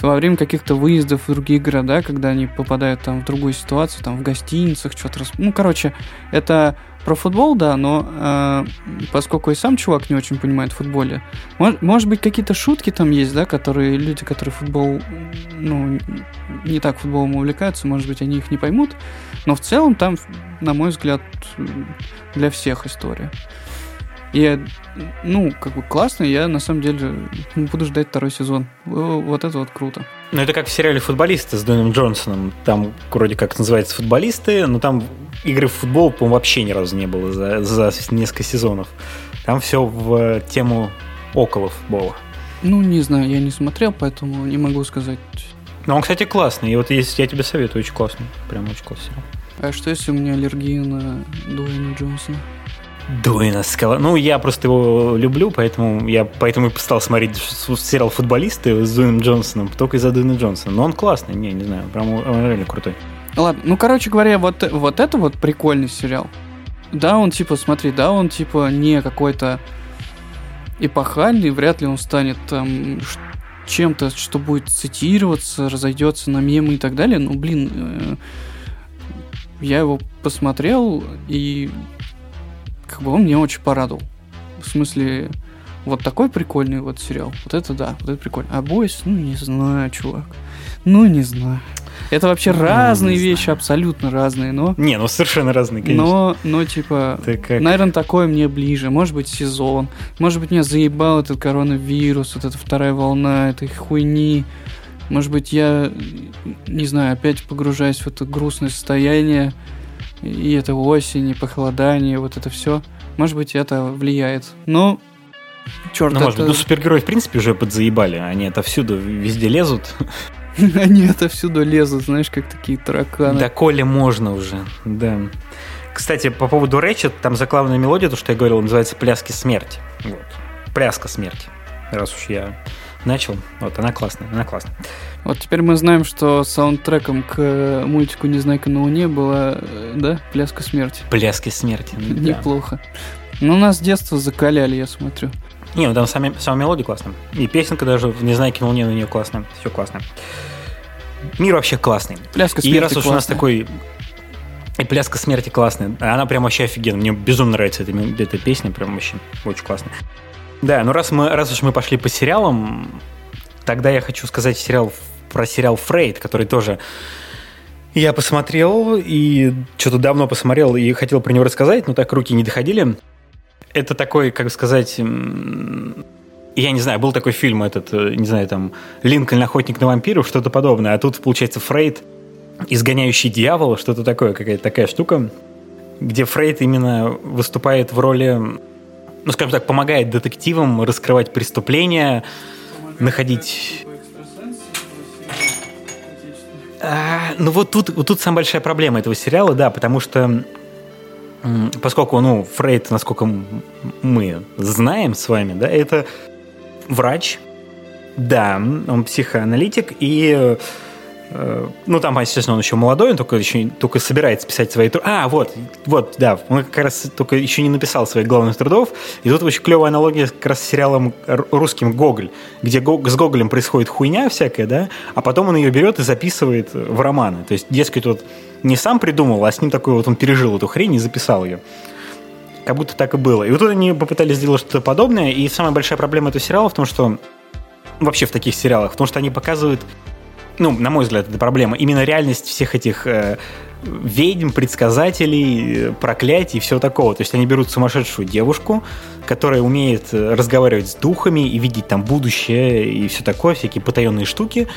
во время каких-то выездов в другие города, когда они попадают там в другую ситуацию, там в гостиницах, что-то... Рас... Ну, короче, это про футбол, да, но э, поскольку и сам чувак не очень понимает в футболе, может, может быть, какие-то шутки там есть, да, которые люди, которые футбол, ну, не так футболом увлекаются, может быть, они их не поймут, но в целом там, на мой взгляд, для всех история. И, ну, как бы классно, я на самом деле буду ждать второй сезон. Вот это вот круто. Ну, это как в сериале «Футболисты» с Дуэйном Джонсоном. Там вроде как называется «Футболисты», но там игры в футбол, по-моему, вообще ни разу не было за, за несколько сезонов. Там все в тему около футбола. Ну, не знаю, я не смотрел, поэтому не могу сказать. Ну, он, кстати, классный. И вот если я тебе советую, очень классный. Прям очень классный. А что, если у меня аллергия на Дуэйна Джонсона? Дуэйна Скала. Ну, я просто его люблю, поэтому я поэтому и стал смотреть сериал «Футболисты» с Дуэйном Джонсоном, только из-за Дуэйна Джонсона. Но он классный, не, не знаю, прям он реально крутой. Ладно, ну, короче говоря, вот, вот это вот прикольный сериал. Да, он типа, смотри, да, он типа не какой-то эпохальный, вряд ли он станет там чем-то, что будет цитироваться, разойдется на мемы и так далее. Ну, блин, э, я его посмотрел, и как бы он меня очень порадовал. В смысле, вот такой прикольный вот сериал. Вот это да, вот это прикольно. А Бойс, ну не знаю, чувак. Ну не знаю. Это вообще ну, разные вещи, знаю. абсолютно разные, но... Не, ну совершенно разные, конечно. Но, но типа, как... наверное, такое мне ближе. Может быть, сезон. Может быть, меня заебал этот коронавирус, вот эта вторая волна этой хуйни. Может быть, я, не знаю, опять погружаюсь в это грустное состояние и это осень, и похолодание, вот это все. Может быть, это влияет. Но Черт, ну, это... может быть, ну, супергерои, в принципе, уже подзаебали. Они это всюду везде лезут. (laughs) Они это всюду лезут, знаешь, как такие тараканы. Да, Коля можно уже, да. Кстати, по поводу Рэчет, там заглавная мелодия, то, что я говорил, называется «Пляски смерти». Вот. «Пляска смерти». Раз уж я начал. Вот, она классная, она классная. Вот теперь мы знаем, что саундтреком к мультику «Незнайка на Луне» была, э, да, «Пляска смерти». «Пляски смерти», Неплохо. Ну, нас с детства закаляли, я смотрю. Не, ну там сами, сама мелодия классная. И песенка даже в «Незнайке на Луне» на нее классная. Все классно. Мир вообще классный. «Пляска смерти» И раз уж у нас такой и пляска смерти классная. Она прям вообще офигенная. Мне безумно нравится эта, эта песня, прям вообще очень классная. Да, ну раз, мы, раз уж мы пошли по сериалам, тогда я хочу сказать сериал, про сериал «Фрейд», который тоже я посмотрел и что-то давно посмотрел и хотел про него рассказать, но так руки не доходили. Это такой, как сказать, я не знаю, был такой фильм этот, э, не знаю, там, Линкольн, охотник на вампиров, что-то подобное, а тут, получается, Фрейд, изгоняющий дьявола, что-то такое, какая-то такая штука, где Фрейд именно выступает в роли ну, скажем так, помогает детективам раскрывать преступления, помогает находить... А, ну вот тут, вот тут самая большая проблема этого сериала, да, потому что поскольку, ну, Фрейд, насколько мы знаем с вами, да, это врач, да, он психоаналитик, и Э, ну, там, естественно, он еще молодой, он только, еще, только собирается писать свои труды. А, вот, вот, да, он как раз только еще не написал своих главных трудов. И тут очень клевая аналогия как раз с сериалом русским «Гоголь», где с Гоголем происходит хуйня всякая, да, а потом он ее берет и записывает в романы. То есть, дескать, вот не сам придумал, а с ним такой вот он пережил эту хрень и записал ее. Как будто так и было. И вот они попытались сделать что-то подобное, и самая большая проблема этого сериала в том, что вообще в таких сериалах, в том, что они показывают ну, на мой взгляд, это проблема, именно реальность всех этих э, ведьм, предсказателей, э, проклятий и всего такого. То есть они берут сумасшедшую девушку, которая умеет э, разговаривать с духами и видеть там будущее и все такое, всякие потаенные штуки,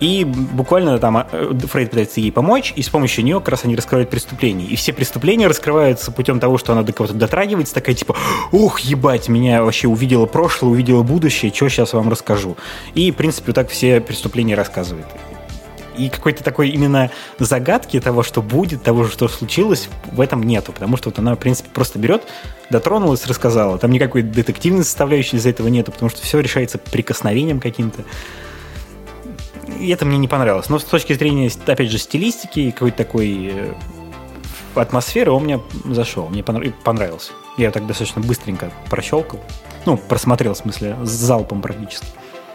и буквально там э, Фрейд пытается ей помочь, и с помощью нее как раз они раскрывают преступления. И все преступления раскрываются путем того, что она до кого-то дотрагивается, такая типа, ух, ебать, меня вообще увидела прошлое, увидела будущее, что сейчас вам расскажу. И, в принципе, вот так все преступления рассказывает. И какой-то такой именно загадки того, что будет, того, что случилось, в этом нету. Потому что вот она, в принципе, просто берет, дотронулась, рассказала. Там никакой детективной составляющей из-за этого нету, потому что все решается прикосновением каким-то и это мне не понравилось. Но с точки зрения, опять же, стилистики, какой-то такой э, атмосферы он мне зашел, мне понравился. Я так достаточно быстренько прощелкал. Ну, просмотрел, в смысле, с залпом практически.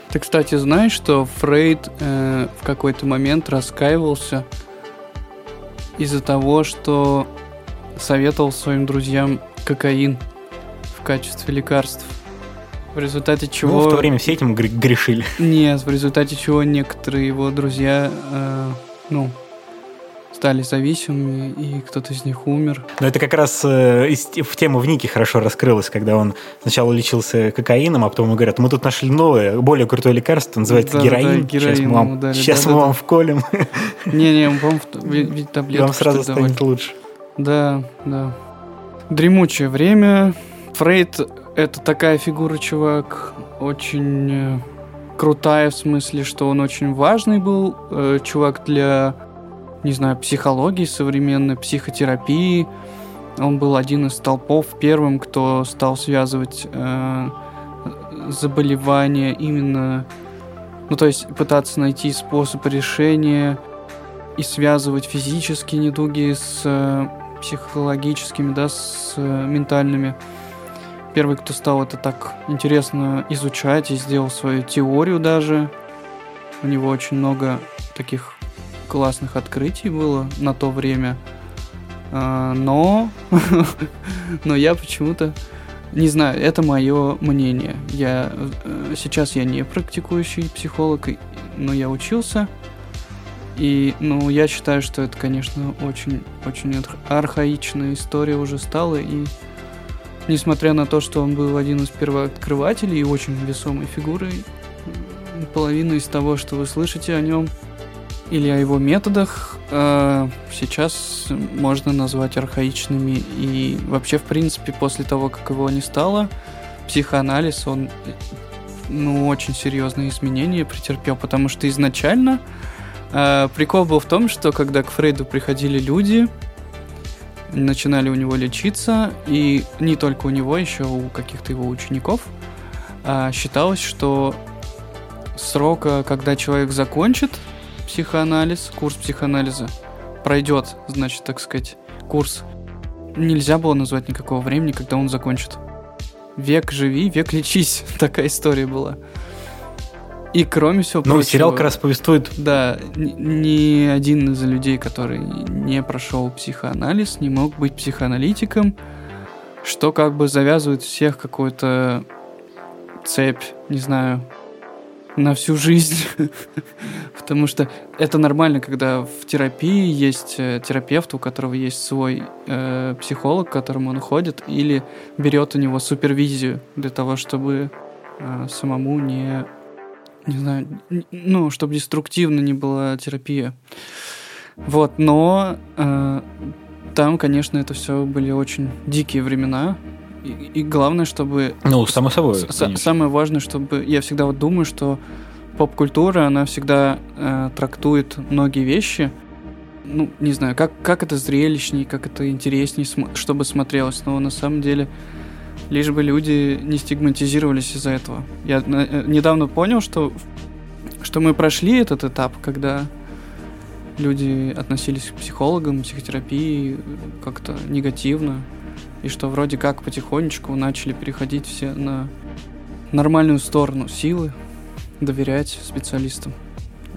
Ты, кстати, знаешь, что Фрейд э, в какой-то момент раскаивался из-за того, что советовал своим друзьям кокаин в качестве лекарств. В результате чего... Ну, в то время все этим грешили. Нет, в результате чего некоторые его друзья, э, ну, стали зависимыми, и кто-то из них умер. Но это как раз э, в тему в Нике хорошо раскрылось, когда он сначала лечился кокаином, а потом ему говорят, мы тут нашли новое, более крутое лекарство, называется да, героин. Да, героин. Сейчас мы вам, ударили, сейчас да, мы да, вам да. вколем. Не-не, по-моему, таблетку. Вам сразу станет лучше. Да, да. Дремучее время. Фрейд — это такая фигура, чувак, очень э, крутая в смысле, что он очень важный был э, чувак для не знаю, психологии современной, психотерапии. Он был один из толпов первым, кто стал связывать э, заболевания именно, ну то есть пытаться найти способ решения и связывать физические недуги с э, психологическими, да, с э, ментальными. Первый, кто стал это так интересно изучать и сделал свою теорию даже. У него очень много таких классных открытий было на то время. А, но, (laughs) но я почему-то не знаю, это мое мнение. Я э, сейчас я не практикующий психолог, но я учился. И, ну, я считаю, что это, конечно, очень, очень архаичная история уже стала. И несмотря на то, что он был один из первооткрывателей и очень весомой фигурой, половина из того, что вы слышите о нем, или о его методах э, сейчас можно назвать архаичными. И вообще, в принципе, после того, как его не стало, психоанализ, он ну, очень серьезные изменения претерпел, потому что изначально э, прикол был в том, что когда к Фрейду приходили люди, начинали у него лечиться, и не только у него, еще у каких-то его учеников, э, считалось, что срока, когда человек закончит психоанализ, курс психоанализа пройдет, значит, так сказать, курс, нельзя было назвать никакого времени, когда он закончит. Век живи, век лечись. (laughs) Такая история была. И кроме всего Ну, сериал как раз повествует... Да, ни один из людей, который не прошел психоанализ, не мог быть психоаналитиком, что как бы завязывает всех какую-то цепь, не знаю, на всю жизнь. (laughs) Потому что это нормально, когда в терапии есть э, терапевт, у которого есть свой э, психолог, к которому он ходит, или берет у него супервизию для того, чтобы э, самому не, не знаю, ну, чтобы деструктивно не была терапия. Вот, но э, там, конечно, это все были очень дикие времена, и, и главное, чтобы... Ну, само собой. С, самое важное, чтобы... Я всегда вот думаю, что поп-культура, она всегда э, трактует многие вещи, ну, не знаю, как, как это зрелищней, как это интересней, см- чтобы смотрелось, но на самом деле лишь бы люди не стигматизировались из-за этого. Я э, недавно понял, что, что мы прошли этот этап, когда люди относились к психологам, психотерапии как-то негативно, и что вроде как потихонечку начали переходить все на нормальную сторону силы, доверять специалистам.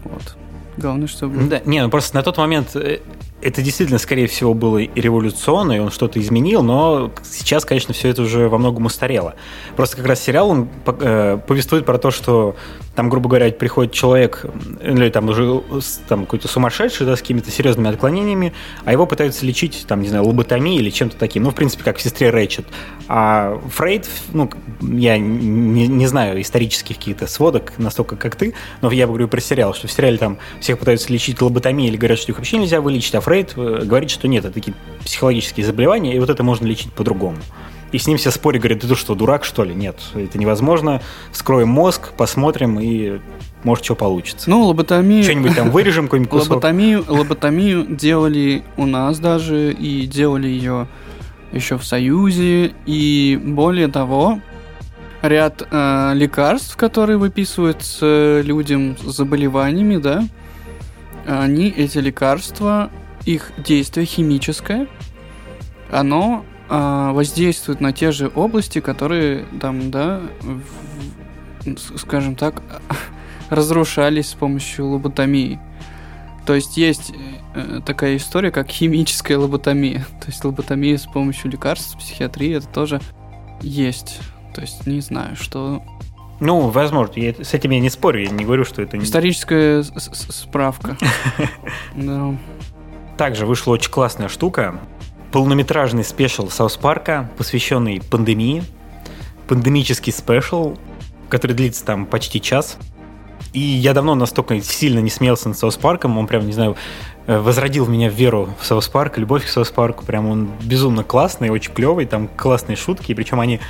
Вот. Главное, чтобы... Да, не, ну просто на тот момент э, это действительно, скорее всего, было и революционно, и он что-то изменил, но сейчас, конечно, все это уже во многом устарело. Просто как раз сериал, он э, повествует про то, что там, грубо говоря, приходит человек, или там уже там, какой-то сумасшедший, да, с какими-то серьезными отклонениями, а его пытаются лечить, там, не знаю, лоботомией или чем-то таким. Ну, в принципе, как в «Сестре Рэчет». А Фрейд, ну, я не, не знаю исторических каких-то сводок настолько, как ты, но я говорю про сериал, что в сериале там всех пытаются лечить лоботомией или говорят, что их вообще нельзя вылечить, а Фрейд э, говорит, что нет, это такие психологические заболевания, и вот это можно лечить по-другому. И с ним все спорят, говорят, ты что, дурак, что ли? Нет, это невозможно. Вскроем мозг, посмотрим, и может, что получится. Ну, лоботомию... Что-нибудь там вырежем, какой-нибудь кусок. Лоботомию, лоботомию делали у нас даже, и делали ее еще в Союзе, и более того, ряд э, лекарств, которые выписываются людям с заболеваниями, да, они, эти лекарства, их действие химическое, оно а, воздействует на те же области, которые там, да, в, скажем так, (laughs) разрушались с помощью лоботомии. То есть есть э, такая история, как химическая лоботомия. (laughs) То есть лоботомия с помощью лекарств, психиатрии, это тоже есть. То есть не знаю, что... Ну, возможно, я, с этим я не спорю, я не говорю, что это... Историческая справка. (laughs) Также вышла очень классная штука. Полнометражный special Саус Парка, посвященный пандемии. Пандемический special, который длится там почти час. И я давно настолько сильно не смеялся над Саус Парком, он прям, не знаю, э, возродил в меня веру в Саус Парк, любовь к Саус Парку. Прям он безумно классный, очень клевый, там классные шутки, причем они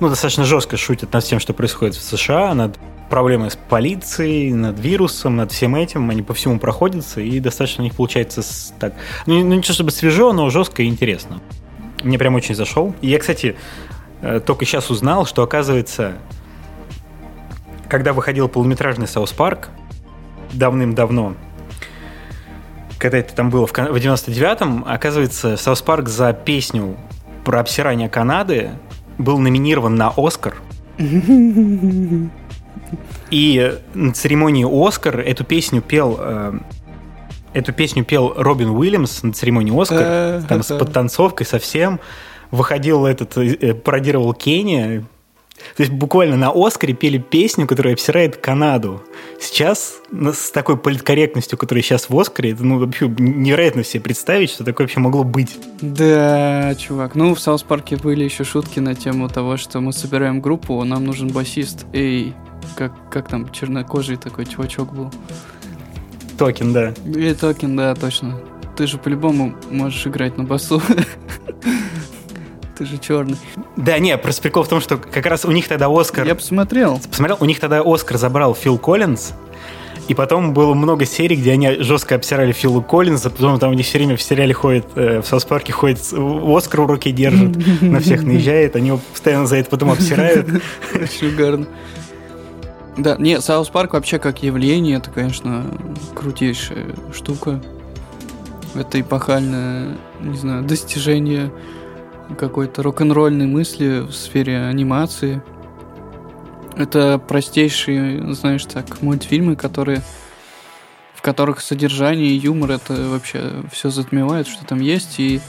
ну, достаточно жестко шутят над тем, что происходит в США, над проблемой с полицией, над вирусом, над всем этим. Они по всему проходятся, и достаточно у них получается так... Ну, ну не то чтобы свежо, но жестко и интересно. Мне прям очень зашел. И я, кстати, э, только сейчас узнал, что, оказывается, когда выходил полнометражный Саус Парк давным-давно, когда это там было в 99-м, оказывается, Саус Парк за песню про обсирание Канады был номинирован на Оскар. (laughs) И на церемонии Оскар эту песню пел э, эту песню пел Робин Уильямс на церемонии Оскар, там с подтанцовкой, со всем. Выходил этот, э, пародировал Кенни, то есть буквально на Оскаре пели песню, которая обсирает Канаду. Сейчас с такой политкорректностью, которая сейчас в Оскаре, это ну, вообще невероятно себе представить, что такое вообще могло быть. Да, чувак. Ну, в Саус Парке были еще шутки на тему того, что мы собираем группу, нам нужен басист. Эй, как, как там чернокожий такой чувачок был? Токен, да. И Токен, да, точно. Ты же по-любому можешь играть на басу. (laughs) Ты же черный. Да, не, просто прикол в том, что как раз у них тогда Оскар... Я посмотрел. Посмотрел, у них тогда Оскар забрал Фил Коллинз, и потом было много серий, где они жестко обсирали Фила Коллинза, потом там у них все время в сериале ходит, э, в Саус Парке ходит, Оскар в руке держит, (laughs) на всех наезжает, они его постоянно за это потом обсирают. (laughs) Угарно. Да, не, Саус Парк вообще как явление, это, конечно, крутейшая штука. Это эпохальное, не знаю, достижение какой-то рок-н-ролльной мысли в сфере анимации. Это простейшие, знаешь, так, мультфильмы, которые в которых содержание и юмор это вообще все затмевает, что там есть. И,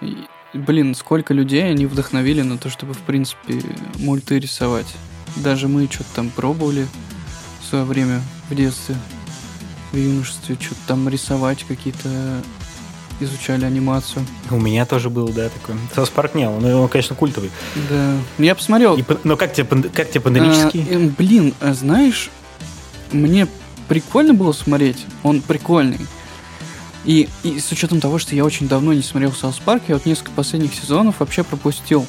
и блин, сколько людей они вдохновили на то, чтобы, в принципе, мульты рисовать. Даже мы что-то там пробовали в свое время в детстве, в юношестве, что-то там рисовать какие-то изучали анимацию. У меня тоже был, да, такой. Саус Парк не, он, он, конечно, культовый. Да. Я посмотрел. И, но как тебе, как тебе пандемический? А, э, блин, а знаешь, мне прикольно было смотреть. Он прикольный. И, и с учетом того, что я очень давно не смотрел Саус Парк, я вот несколько последних сезонов вообще пропустил.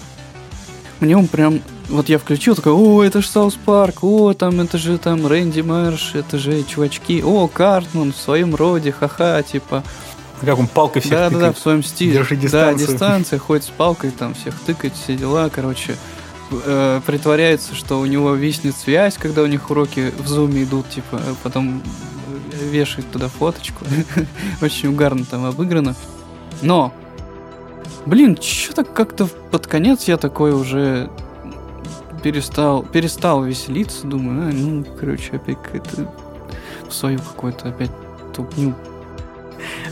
Мне он прям... Вот я включил, такой, о, это же Саус Парк, о, там, это же там Рэнди Марш, это же чувачки, о, Картман в своем роде, ха-ха, типа как он палкой всех да, тыкает. Да, да, в своем стиле. Держи дистанцию. Да, дистанция, ходит с палкой, там всех тыкает, все дела, короче. Э, притворяется, что у него виснет связь, когда у них уроки в зуме идут, типа, а потом вешает туда фоточку. (laughs) Очень угарно там обыграно. Но, блин, что-то как-то под конец я такой уже перестал, перестал веселиться, думаю, а, ну, короче, опять какая-то в свою какую-то опять тупню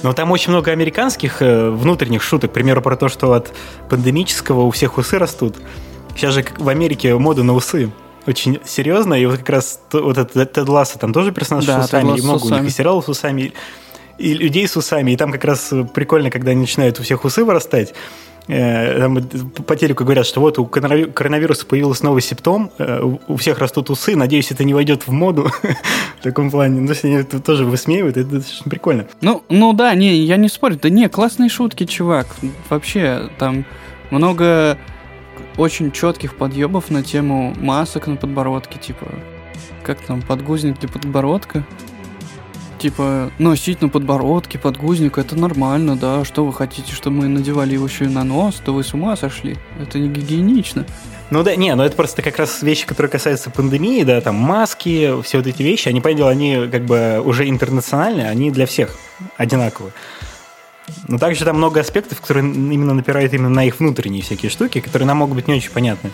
но там очень много американских э, внутренних шуток. К примеру, про то, что от пандемического у всех усы растут. Сейчас же в Америке мода на усы очень серьезно, и вот как раз вот этот Тед Ласса, там тоже персонаж да, с усами, и много у них и сериалов с усами, и людей с усами, и там как раз прикольно, когда они начинают у всех усы вырастать, там, по телеку говорят, что вот у коронавируса появился новый симптом, э, у всех растут усы, надеюсь, это не войдет в моду (laughs) в таком плане. Если они это тоже высмеивают, это достаточно прикольно. Ну, ну да, не, я не спорю. Да не, классные шутки, чувак. Вообще, там много очень четких подъебов на тему масок на подбородке, типа, как там, подгузник для подбородка типа, носить на подбородке подгузник, это нормально, да, что вы хотите, чтобы мы надевали его еще и на нос, то вы с ума сошли, это не гигиенично. Ну да, не, но это просто как раз вещи, которые касаются пандемии, да, там маски, все вот эти вещи, они, понятно, они как бы уже интернациональные, они для всех одинаковые. Но также там много аспектов, которые именно напирают именно на их внутренние всякие штуки, которые нам могут быть не очень понятны.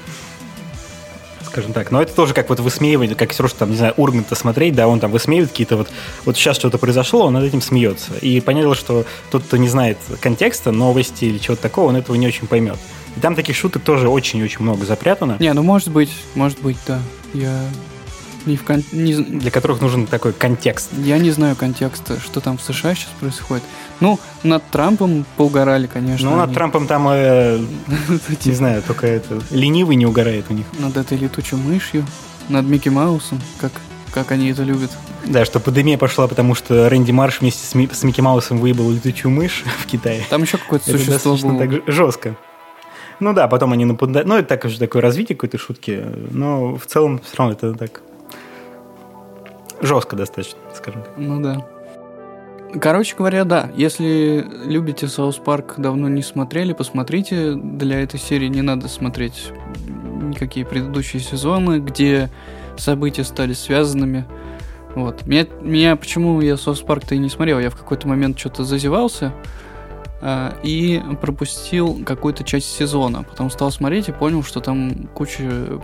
Скажем так. Но это тоже как вот высмеивание, как все что там, не знаю, Урганта смотреть, да, он там высмеивает какие-то вот... Вот сейчас что-то произошло, он над этим смеется. И понятно, что тот, кто не знает контекста, новости или чего-то такого, он этого не очень поймет. И там таких шуток тоже очень-очень много запрятано. Не, ну может быть, может быть, да. Я не в кон... не... Для которых нужен такой контекст. Я не знаю контекста, что там в США сейчас происходит. Ну, над Трампом поугорали, конечно. Ну, над Трампом там, э, (laughs) не знаю, только это ленивый не угорает у них. Над этой летучей мышью, над Микки Маусом, как, как они это любят. Да, что пандемия пошла, потому что Рэнди Марш вместе с, Ми- с Микки Маусом выебал летучую мышь (laughs) в Китае. Там еще какое-то существо было. так жестко. Ну да, потом они нападают. Ну, это так уже такое развитие какой-то шутки. Но в целом все равно это так жестко достаточно, скажем так. Ну да. Короче говоря, да, если любите Саус Парк, давно не смотрели, посмотрите. Для этой серии не надо смотреть никакие предыдущие сезоны, где события стали связанными. Вот. Меня, меня почему я Саус Парк-то и не смотрел? Я в какой-то момент что-то зазевался а, и пропустил какую-то часть сезона. Потом стал смотреть и понял, что там куча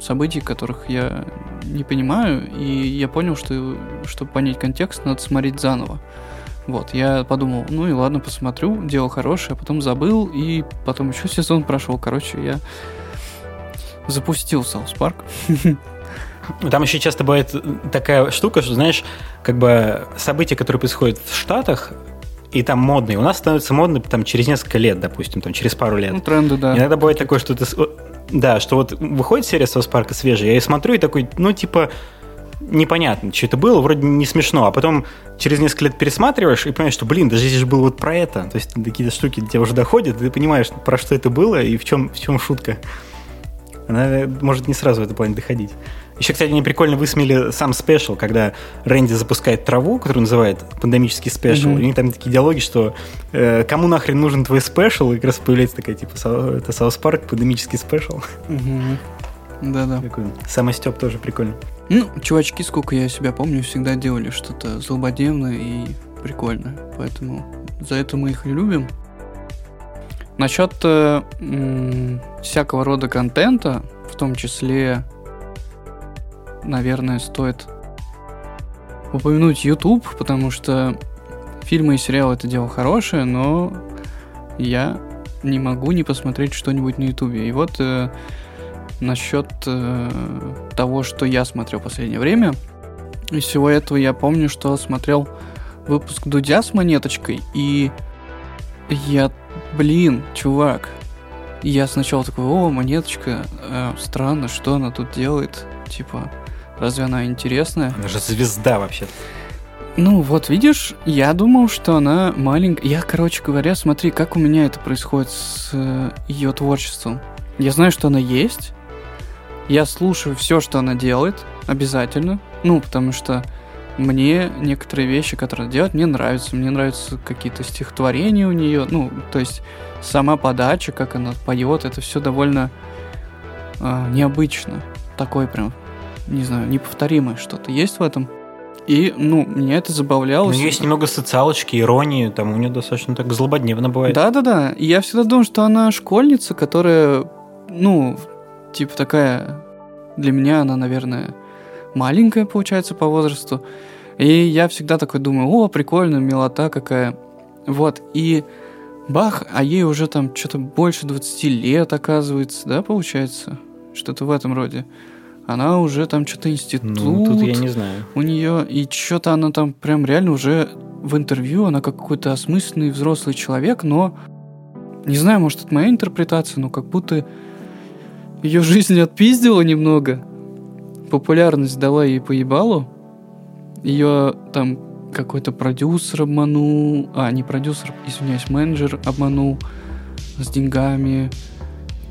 событий, которых я не понимаю, и я понял, что чтобы понять контекст, надо смотреть заново. Вот, я подумал, ну и ладно, посмотрю, дело хорошее, а потом забыл, и потом еще сезон прошел. Короче, я запустил Саус Парк. Ну, Там еще часто бывает такая штука, что, знаешь, как бы события, которые происходят в Штатах, и там модные, у нас становятся модны там через несколько лет, допустим, там через пару лет. Ну, тренды, да. Иногда бывает такое, что ты... Да, что вот выходит серия South Park а свежая, я ее смотрю и такой, ну, типа, непонятно, что это было, вроде не смешно, а потом через несколько лет пересматриваешь и понимаешь, что, блин, даже здесь же было вот про это. То есть какие-то штуки до тебя уже доходят, ты понимаешь, про что это было и в чем, в чем шутка. Она может не сразу в этом плане доходить. Еще, кстати, они прикольно высмеяли сам special, когда Рэнди запускает траву, которую называет пандемический special. Мгм. И у них там такие диалоги, что э, кому нахрен нужен твой special, и как раз появляется такая, типа, «Са- это South Park, пандемический special. Мгм. Да-да. Такой самостеб тоже прикольно. Ну, чувачки, сколько я себя помню, всегда делали что-то злободневное и прикольное. Поэтому за это мы их и любим. Насчет э, м, всякого рода контента, в том числе, наверное, стоит упомянуть YouTube, потому что фильмы и сериалы это дело хорошее, но я не могу не посмотреть что-нибудь на YouTube. И вот э, насчет э, того, что я смотрел в последнее время. Из всего этого я помню, что смотрел выпуск Дудя с монеточкой, и я, блин, чувак, я сначала такой, о, монеточка, э, странно, что она тут делает, типа, разве она интересная? Она же звезда вообще. Ну, вот видишь, я думал, что она маленькая. Я, короче говоря, смотри, как у меня это происходит с ее творчеством. Я знаю, что она есть. Я слушаю все, что она делает, обязательно. Ну, потому что мне некоторые вещи, которые она делает, мне нравятся. Мне нравятся какие-то стихотворения у нее. Ну, то есть сама подача, как она поет, это все довольно а, необычно. Такое прям, не знаю, неповторимое что-то есть в этом. И, ну, меня это У забавляло. нее есть немного социалочки, иронии, там у нее достаточно так злободневно бывает. Да-да-да. И я всегда думал, что она школьница, которая, ну, типа такая... Для меня она, наверное, маленькая, получается, по возрасту. И я всегда такой думаю, о, прикольно, милота какая. Вот, и бах, а ей уже там что-то больше 20 лет, оказывается, да, получается? Что-то в этом роде. Она уже там что-то институт Ну, тут я не знаю. у нее, и что-то она там прям реально уже в интервью, она как какой-то осмысленный взрослый человек, но не знаю, может, это моя интерпретация, но как будто ее жизнь отпиздила немного. Популярность дала ей поебалу. Ее там какой-то продюсер обманул, а, не продюсер, извиняюсь, менеджер обманул с деньгами,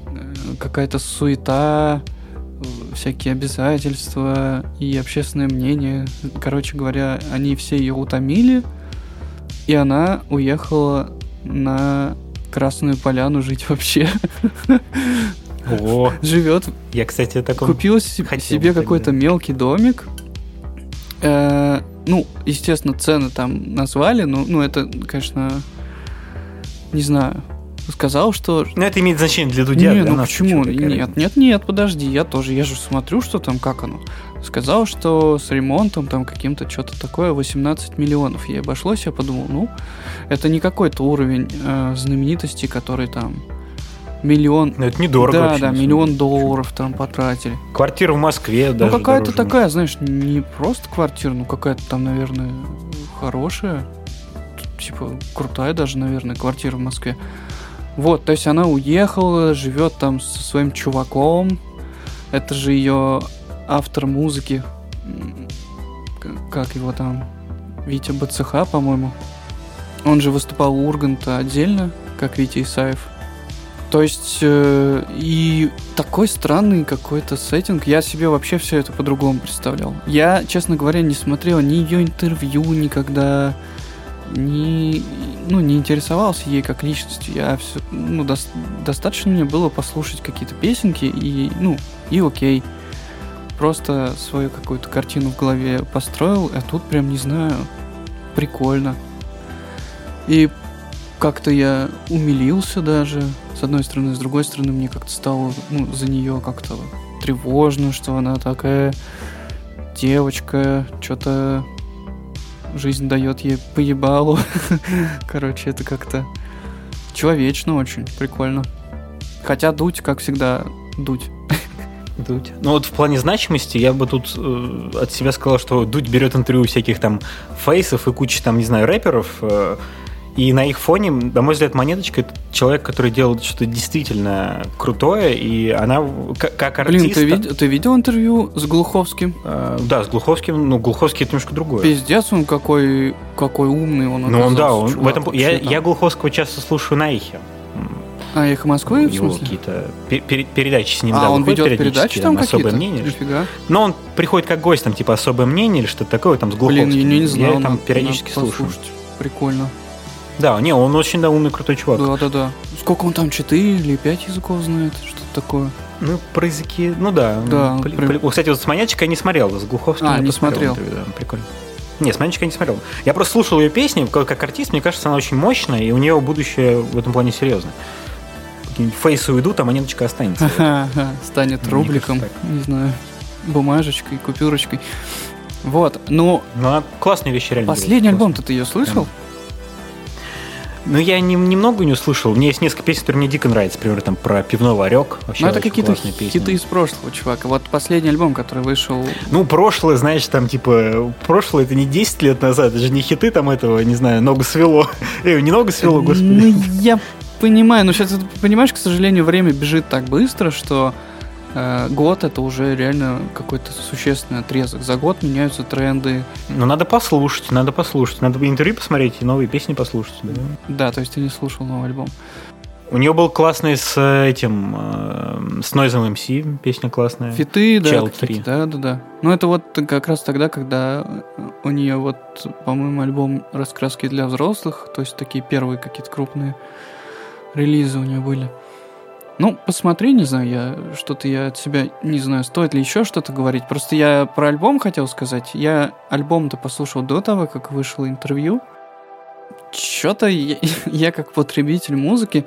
э, какая-то суета, всякие обязательства и общественное мнение. Короче говоря, они все ее утомили, и она уехала на Красную Поляну жить вообще. О, Живет, я, кстати, о таком... купила себе какой-то мелкий домик. Э, ну, естественно, цены там назвали, но ну, это, конечно, не знаю, сказал, что... Ну, это имеет значение для Дудя. Не, для ну нас почему? Нет, нет, нет, подожди, я тоже, я же смотрю, что там, как оно. Сказал, что с ремонтом там каким-то что-то такое 18 миллионов. И обошлось, я подумал, ну, это не какой-то уровень э, знаменитости, который там миллион... Ну, это недорого да, да, миллион долларов там потратили. Квартира в Москве даже ну, какая-то такая, знаешь, не просто квартира, ну, какая-то там, наверное, хорошая. Типа, крутая даже, наверное, квартира в Москве. Вот, то есть она уехала, живет там со своим чуваком. Это же ее автор музыки. Как его там? Витя БЦХ, по-моему. Он же выступал у Урганта отдельно, как Витя Исаев. То есть, э, и такой странный какой-то сеттинг. Я себе вообще все это по-другому представлял. Я, честно говоря, не смотрел ни ее интервью никогда, ни, ну, не интересовался ей как личностью. Я все, ну, дос- достаточно мне было послушать какие-то песенки и, ну, и окей. Просто свою какую-то картину в голове построил, а тут прям не знаю, прикольно. И как-то я умилился даже, с одной стороны, с другой стороны, мне как-то стало ну, за нее как-то тревожно, что она такая девочка, что-то жизнь дает ей поебалу. (laughs) Короче, это как-то человечно очень, прикольно. Хотя дуть, как всегда, дуть. Дудь. Ну вот в плане значимости я бы тут э, от себя сказал, что Дудь берет интервью всяких там фейсов и кучи там, не знаю, рэперов, э, и на их фоне, на мой взгляд, Монеточка это человек, который делает что-то действительно крутое, и она в- к- как артист... Блин, ты, вид- ты видел интервью с Глуховским? э, да, с Глуховским, ну, Глуховский это немножко другое. Пиздец, он какой, какой умный он Ну, он, да, он, в чувак, этом, вообще я, там. я Глуховского часто слушаю на эхе. А, эхо Москвы, в смысле? какие-то пе- пере- передачи с ним, а, да, он ведет передачи там особое какие-то? мнение. Нифига. Но он приходит как гость, там, типа, особое мнение или что-то такое, там, с Глуховским. Блин, я не знал. Я там периодически слушаю. Прикольно. Да, не, он очень да, умный, крутой чувак. Да, да, да. Сколько он там, 4 или 5 языков знает? Что-то такое. Ну, про языки, ну да. Да, Пли- прям- Кстати, вот с Маньячкой я не смотрел, с Глуховским А, я не посмотрел смотрел. интервью, да, прикольно. Не, с Маньячкой я не смотрел. Я просто слушал ее песни, как, как артист, мне кажется, она очень мощная, и у нее будущее в этом плане серьезное. Фейсы уйдут, а Монеточка останется. (laughs) Ха-ха, Станет Мне рубликом, кажется, не знаю, бумажечкой, купюрочкой. Вот, ну, Ну, она классные вещи реально последний альбом-то ты ее слышал? Ну, я не- немного не услышал. У меня есть несколько песен, которые мне дико нравятся. Например, там про пивной ларек. Вообще Ну, это какие-то хиты из прошлого, чувак. Вот последний альбом, который вышел... Ну, прошлое, знаешь, там, типа, прошлое это не 10 лет назад, это же не хиты там этого, не знаю, ногу свело. (laughs) Эй, не ногу свело, господи. Ну, я понимаю, но сейчас, понимаешь, к сожалению, время бежит так быстро, что год это уже реально какой-то существенный отрезок. За год меняются тренды. Ну, надо послушать, надо послушать. Надо интервью посмотреть и новые песни послушать. да. Да, то есть ты не слушал новый альбом. У него был классный с этим, э, с Noise MC, песня классная. Фиты, да, Child какие-то, Free. да, да, да. Ну, это вот как раз тогда, когда у нее вот, по-моему, альбом «Раскраски для взрослых», то есть такие первые какие-то крупные релизы у нее были. Ну, посмотри, не знаю, я что-то я от себя не знаю, стоит ли еще что-то говорить. Просто я про альбом хотел сказать. Я альбом-то послушал до того, как вышло интервью. Что-то я, (laughs) я как потребитель музыки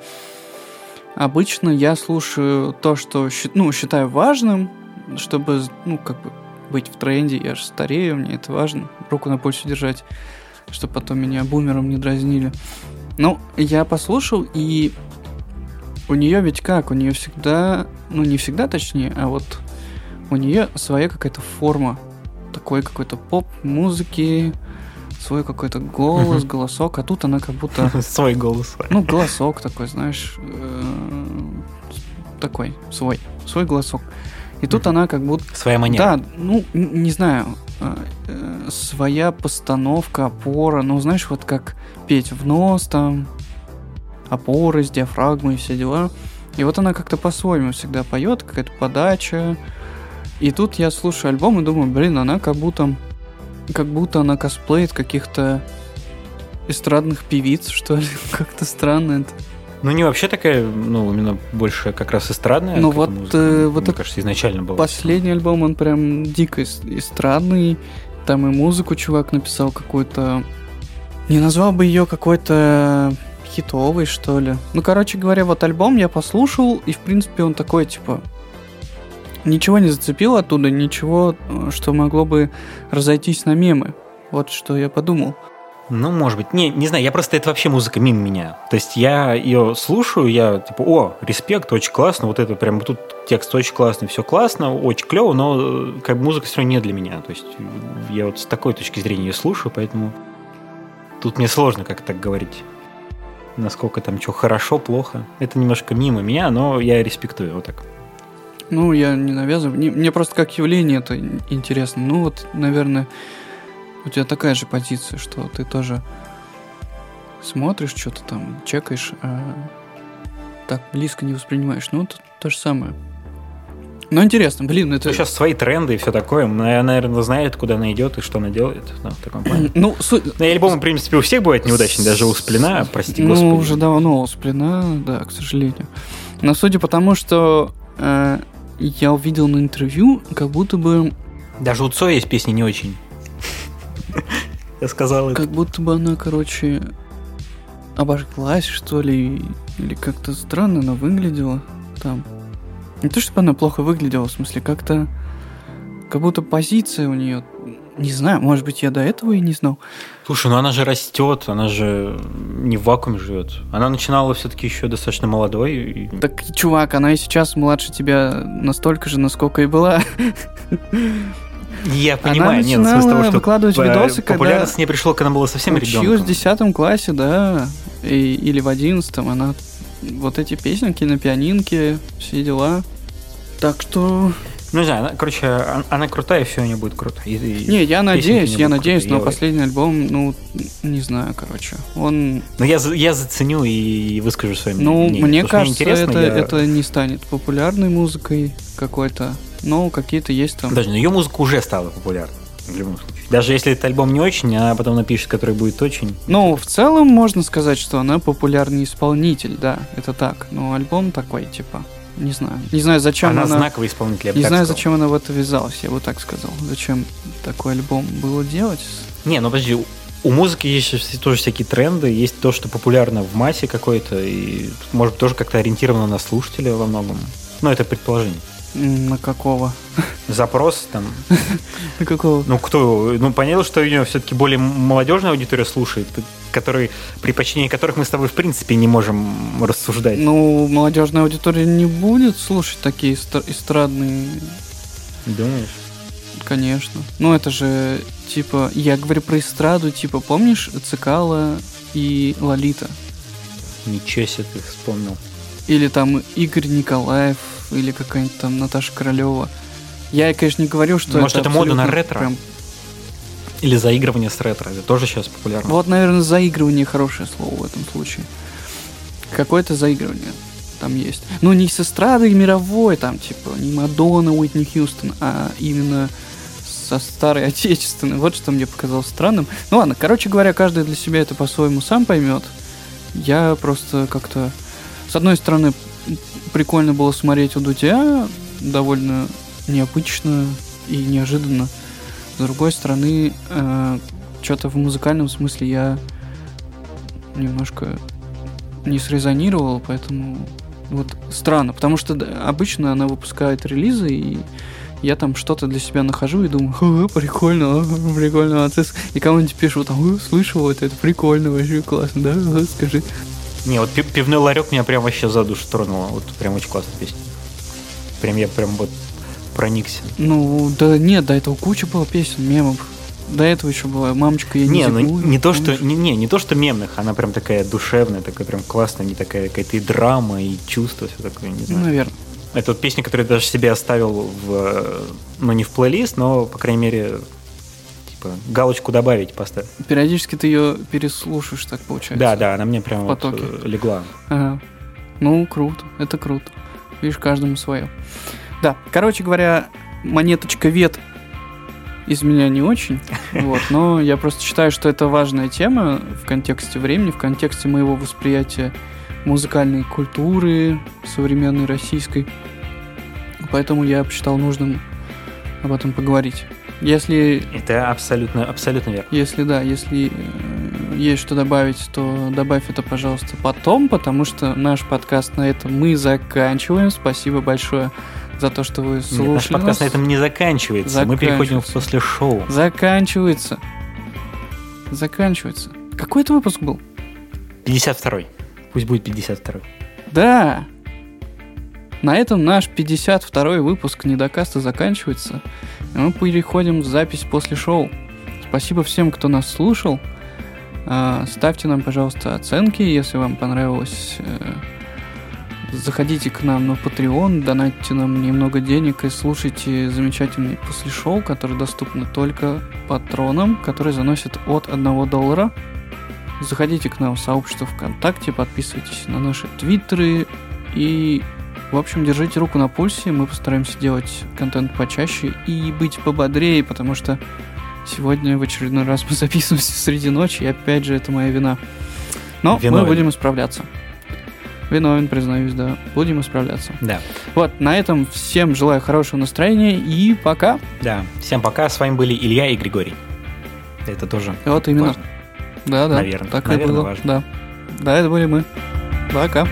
обычно я слушаю то, что ну, считаю важным, чтобы ну, как бы быть в тренде. Я же старею, мне это важно. Руку на пульсе держать, чтобы потом меня бумером не дразнили. Ну, я послушал, и у нее ведь как? У нее всегда, ну не всегда точнее, а вот у нее своя какая-то форма такой какой-то поп-музыки, свой какой-то голос, голосок, а тут она как будто (laughs) Свой голос. ну, голосок такой, знаешь, э, такой, свой, свой голосок. И тут она как будто... Своя манера. Да, ну, не знаю, э, э, своя постановка, опора, ну, знаешь, вот как петь в нос там, опоры с диафрагмой все дела. И вот она как-то по-своему всегда поет, какая-то подача. И тут я слушаю альбом и думаю, блин, она как будто, как будто она косплеит каких-то эстрадных певиц, что ли. (laughs) Как-то странно это. Ну, не вообще такая, ну, именно больше как раз эстрадная. Ну, вот, музыка, э, вот мне кажется, изначально была. Последний альбом, он прям дико эс- эстрадный. Там и музыку чувак написал какую-то... Не назвал бы ее какой-то хитовый, что ли. Ну, короче говоря, вот альбом я послушал, и, в принципе, он такой, типа, ничего не зацепил оттуда, ничего, э, что могло бы разойтись на мемы. Вот что я подумал. Ну, может быть. Не, не знаю, я просто, это вообще музыка мимо меня. То есть я ее слушаю, я типа, о, респект, очень классно, вот это прям тут текст очень классный, все классно, очень клево, но э, как бы музыка все равно не для меня. То есть я вот с такой точки зрения ее слушаю, поэтому тут мне сложно как так говорить. Насколько там что хорошо, плохо. Это немножко мимо меня, но я респектую вот так. Ну, я не навязываю. Мне просто как явление это интересно. Ну, вот, наверное, у тебя такая же позиция, что ты тоже смотришь, что-то там чекаешь, а так близко не воспринимаешь. Ну, то, то же самое. Ну, интересно, блин, это... Сейчас свои тренды и все такое. Она, наверное, знает, куда она идет и что она делает. Да, в таком плане. Ну, су... ну, альбомы, в принципе, у всех бывает неудачный, даже у Сплина, прости ну, господи. Ну, уже давно у Сплина, да, к сожалению. Но судя по тому, что э, я увидел на интервью, как будто бы... Даже у Цоя есть песни не очень. Я сказал это. Как будто бы она, короче, обожглась, что ли, или как-то странно она выглядела там. Не то, чтобы она плохо выглядела, в смысле, как-то... Как будто позиция у нее... Не знаю, может быть, я до этого и не знал. Слушай, ну она же растет, она же не в вакууме живет. Она начинала все-таки еще достаточно молодой. И... Так, чувак, она и сейчас младше тебя настолько же, насколько и была. Я понимаю, она нет, в смысле того, что выкладывать по- видосы, популярность когда не пришло, когда она была совсем ребенком. Училась в 10 классе, да, и, или в 11 она вот эти песенки на пианинке, все дела. Так что... Ну, не знаю, она, короче, она, она крутая, все у нее будет круто. И, и не, я надеюсь, я надеюсь, крутые. но последний альбом, ну, не знаю, короче, он... Ну, я, я заценю и выскажу свое ну, мнение. Ну, мне кажется, мне это, я... это не станет популярной музыкой какой-то но какие-то есть там. Даже, но ее музыка уже стала популярной. В любом случае. Даже если этот альбом не очень, а потом напишет, который будет очень. Ну, в целом можно сказать, что она популярный исполнитель, да, это так. Но альбом такой, типа, не знаю. Не знаю, зачем она... Она знаковый исполнитель, я Не знаю, сказал. зачем она в это ввязалась, я бы так сказал. Зачем такой альбом было делать? Не, ну подожди, у музыки есть тоже всякие тренды, есть то, что популярно в массе какой-то, и может тоже как-то ориентировано на слушателя во многом. Но это предположение. На какого? Запрос там. (laughs) На какого? Ну, кто? Ну, понятно, что у нее все-таки более молодежная аудитория слушает, который, при починении которых мы с тобой, в принципе, не можем рассуждать. Ну, молодежная аудитория не будет слушать такие эстрадные... Думаешь? Конечно. Ну, это же, типа, я говорю про эстраду, типа, помнишь Цикала и Лолита? Ничего себе ты вспомнил. Или там Игорь Николаев, или какая-нибудь там Наташа Королева. Я, конечно, не говорю, что Может, это, это мода на ретро? Прям... Или заигрывание с ретро, это тоже сейчас популярно. Вот, наверное, заигрывание хорошее слово в этом случае. Какое-то заигрывание там есть. Ну, не с эстрадой мировой, там, типа, не Мадонна, Уитни Хьюстон, а именно со старой отечественной. Вот что мне показалось странным. Ну ладно, короче говоря, каждый для себя это по-своему сам поймет. Я просто как-то... С одной стороны, прикольно было смотреть у Дудя, довольно необычно и неожиданно. С другой стороны, э, что-то в музыкальном смысле я немножко не срезонировал, поэтому вот странно, потому что обычно она выпускает релизы, и я там что-то для себя нахожу и думаю, Ха, прикольно, прикольно, и кому-нибудь пишу, там, слышал это, это прикольно, вообще классно, да, скажи. Не, вот пивной ларек меня прям вообще за душу тронуло. Вот прям очень классная песня. Прям я прям вот проникся. Ну, да нет, до этого куча было песен, мемов. До этого еще была мамочка, я не Не, ну не то, что, не, не, не то, что мемных, она прям такая душевная, такая прям классная, не такая какая-то и драма, и чувство, все такое, не знаю. Наверное. Это вот песня, которую я даже себе оставил в, ну не в плейлист, но, по крайней мере, типа галочку добавить поставь. Периодически ты ее переслушаешь, так получается. Да, да, она мне прям вот э, легла. Ага. Ну, круто, это круто. Видишь, каждому свое. Да, короче говоря, монеточка вет из меня не очень, (laughs) вот, но я просто считаю, что это важная тема в контексте времени, в контексте моего восприятия музыкальной культуры современной российской. Поэтому я посчитал нужным об этом поговорить. Если... Это абсолютно, абсолютно верно. Если, да, если э, есть что добавить, то добавь это, пожалуйста, потом, потому что наш подкаст на этом мы заканчиваем. Спасибо большое за то, что вы слушали Нет, наш подкаст нас. на этом не заканчивается. Мы переходим в Заканчивается. после шоу. Заканчивается. Заканчивается. Какой это выпуск был? 52-й. Пусть будет 52-й. Да. На этом наш 52-й выпуск Недокаста заканчивается. Мы переходим в запись после шоу. Спасибо всем, кто нас слушал. А, Ставьте нам, пожалуйста, оценки, если вам понравилось. Э, Заходите к нам на Patreon, донатьте нам немного денег и слушайте замечательный после шоу, который доступны только патронам, которые заносят от 1 доллара. Заходите к нам в сообщество ВКонтакте, подписывайтесь на наши твиттеры и, в общем, держите руку на пульсе. Мы постараемся делать контент почаще и быть пободрее, потому что сегодня в очередной раз мы (laughs) записываемся среди ночи, и опять же, это моя вина. Но Виновен. мы будем исправляться. Виновен, признаюсь, да. Будем исправляться. Да. Вот, на этом всем желаю хорошего настроения и пока. Да. Всем пока. С вами были Илья и Григорий. Это тоже Вот именно. важно. Да, да. Наверно. Так Наверно, и было. важно. Да. Да, это были мы. Пока.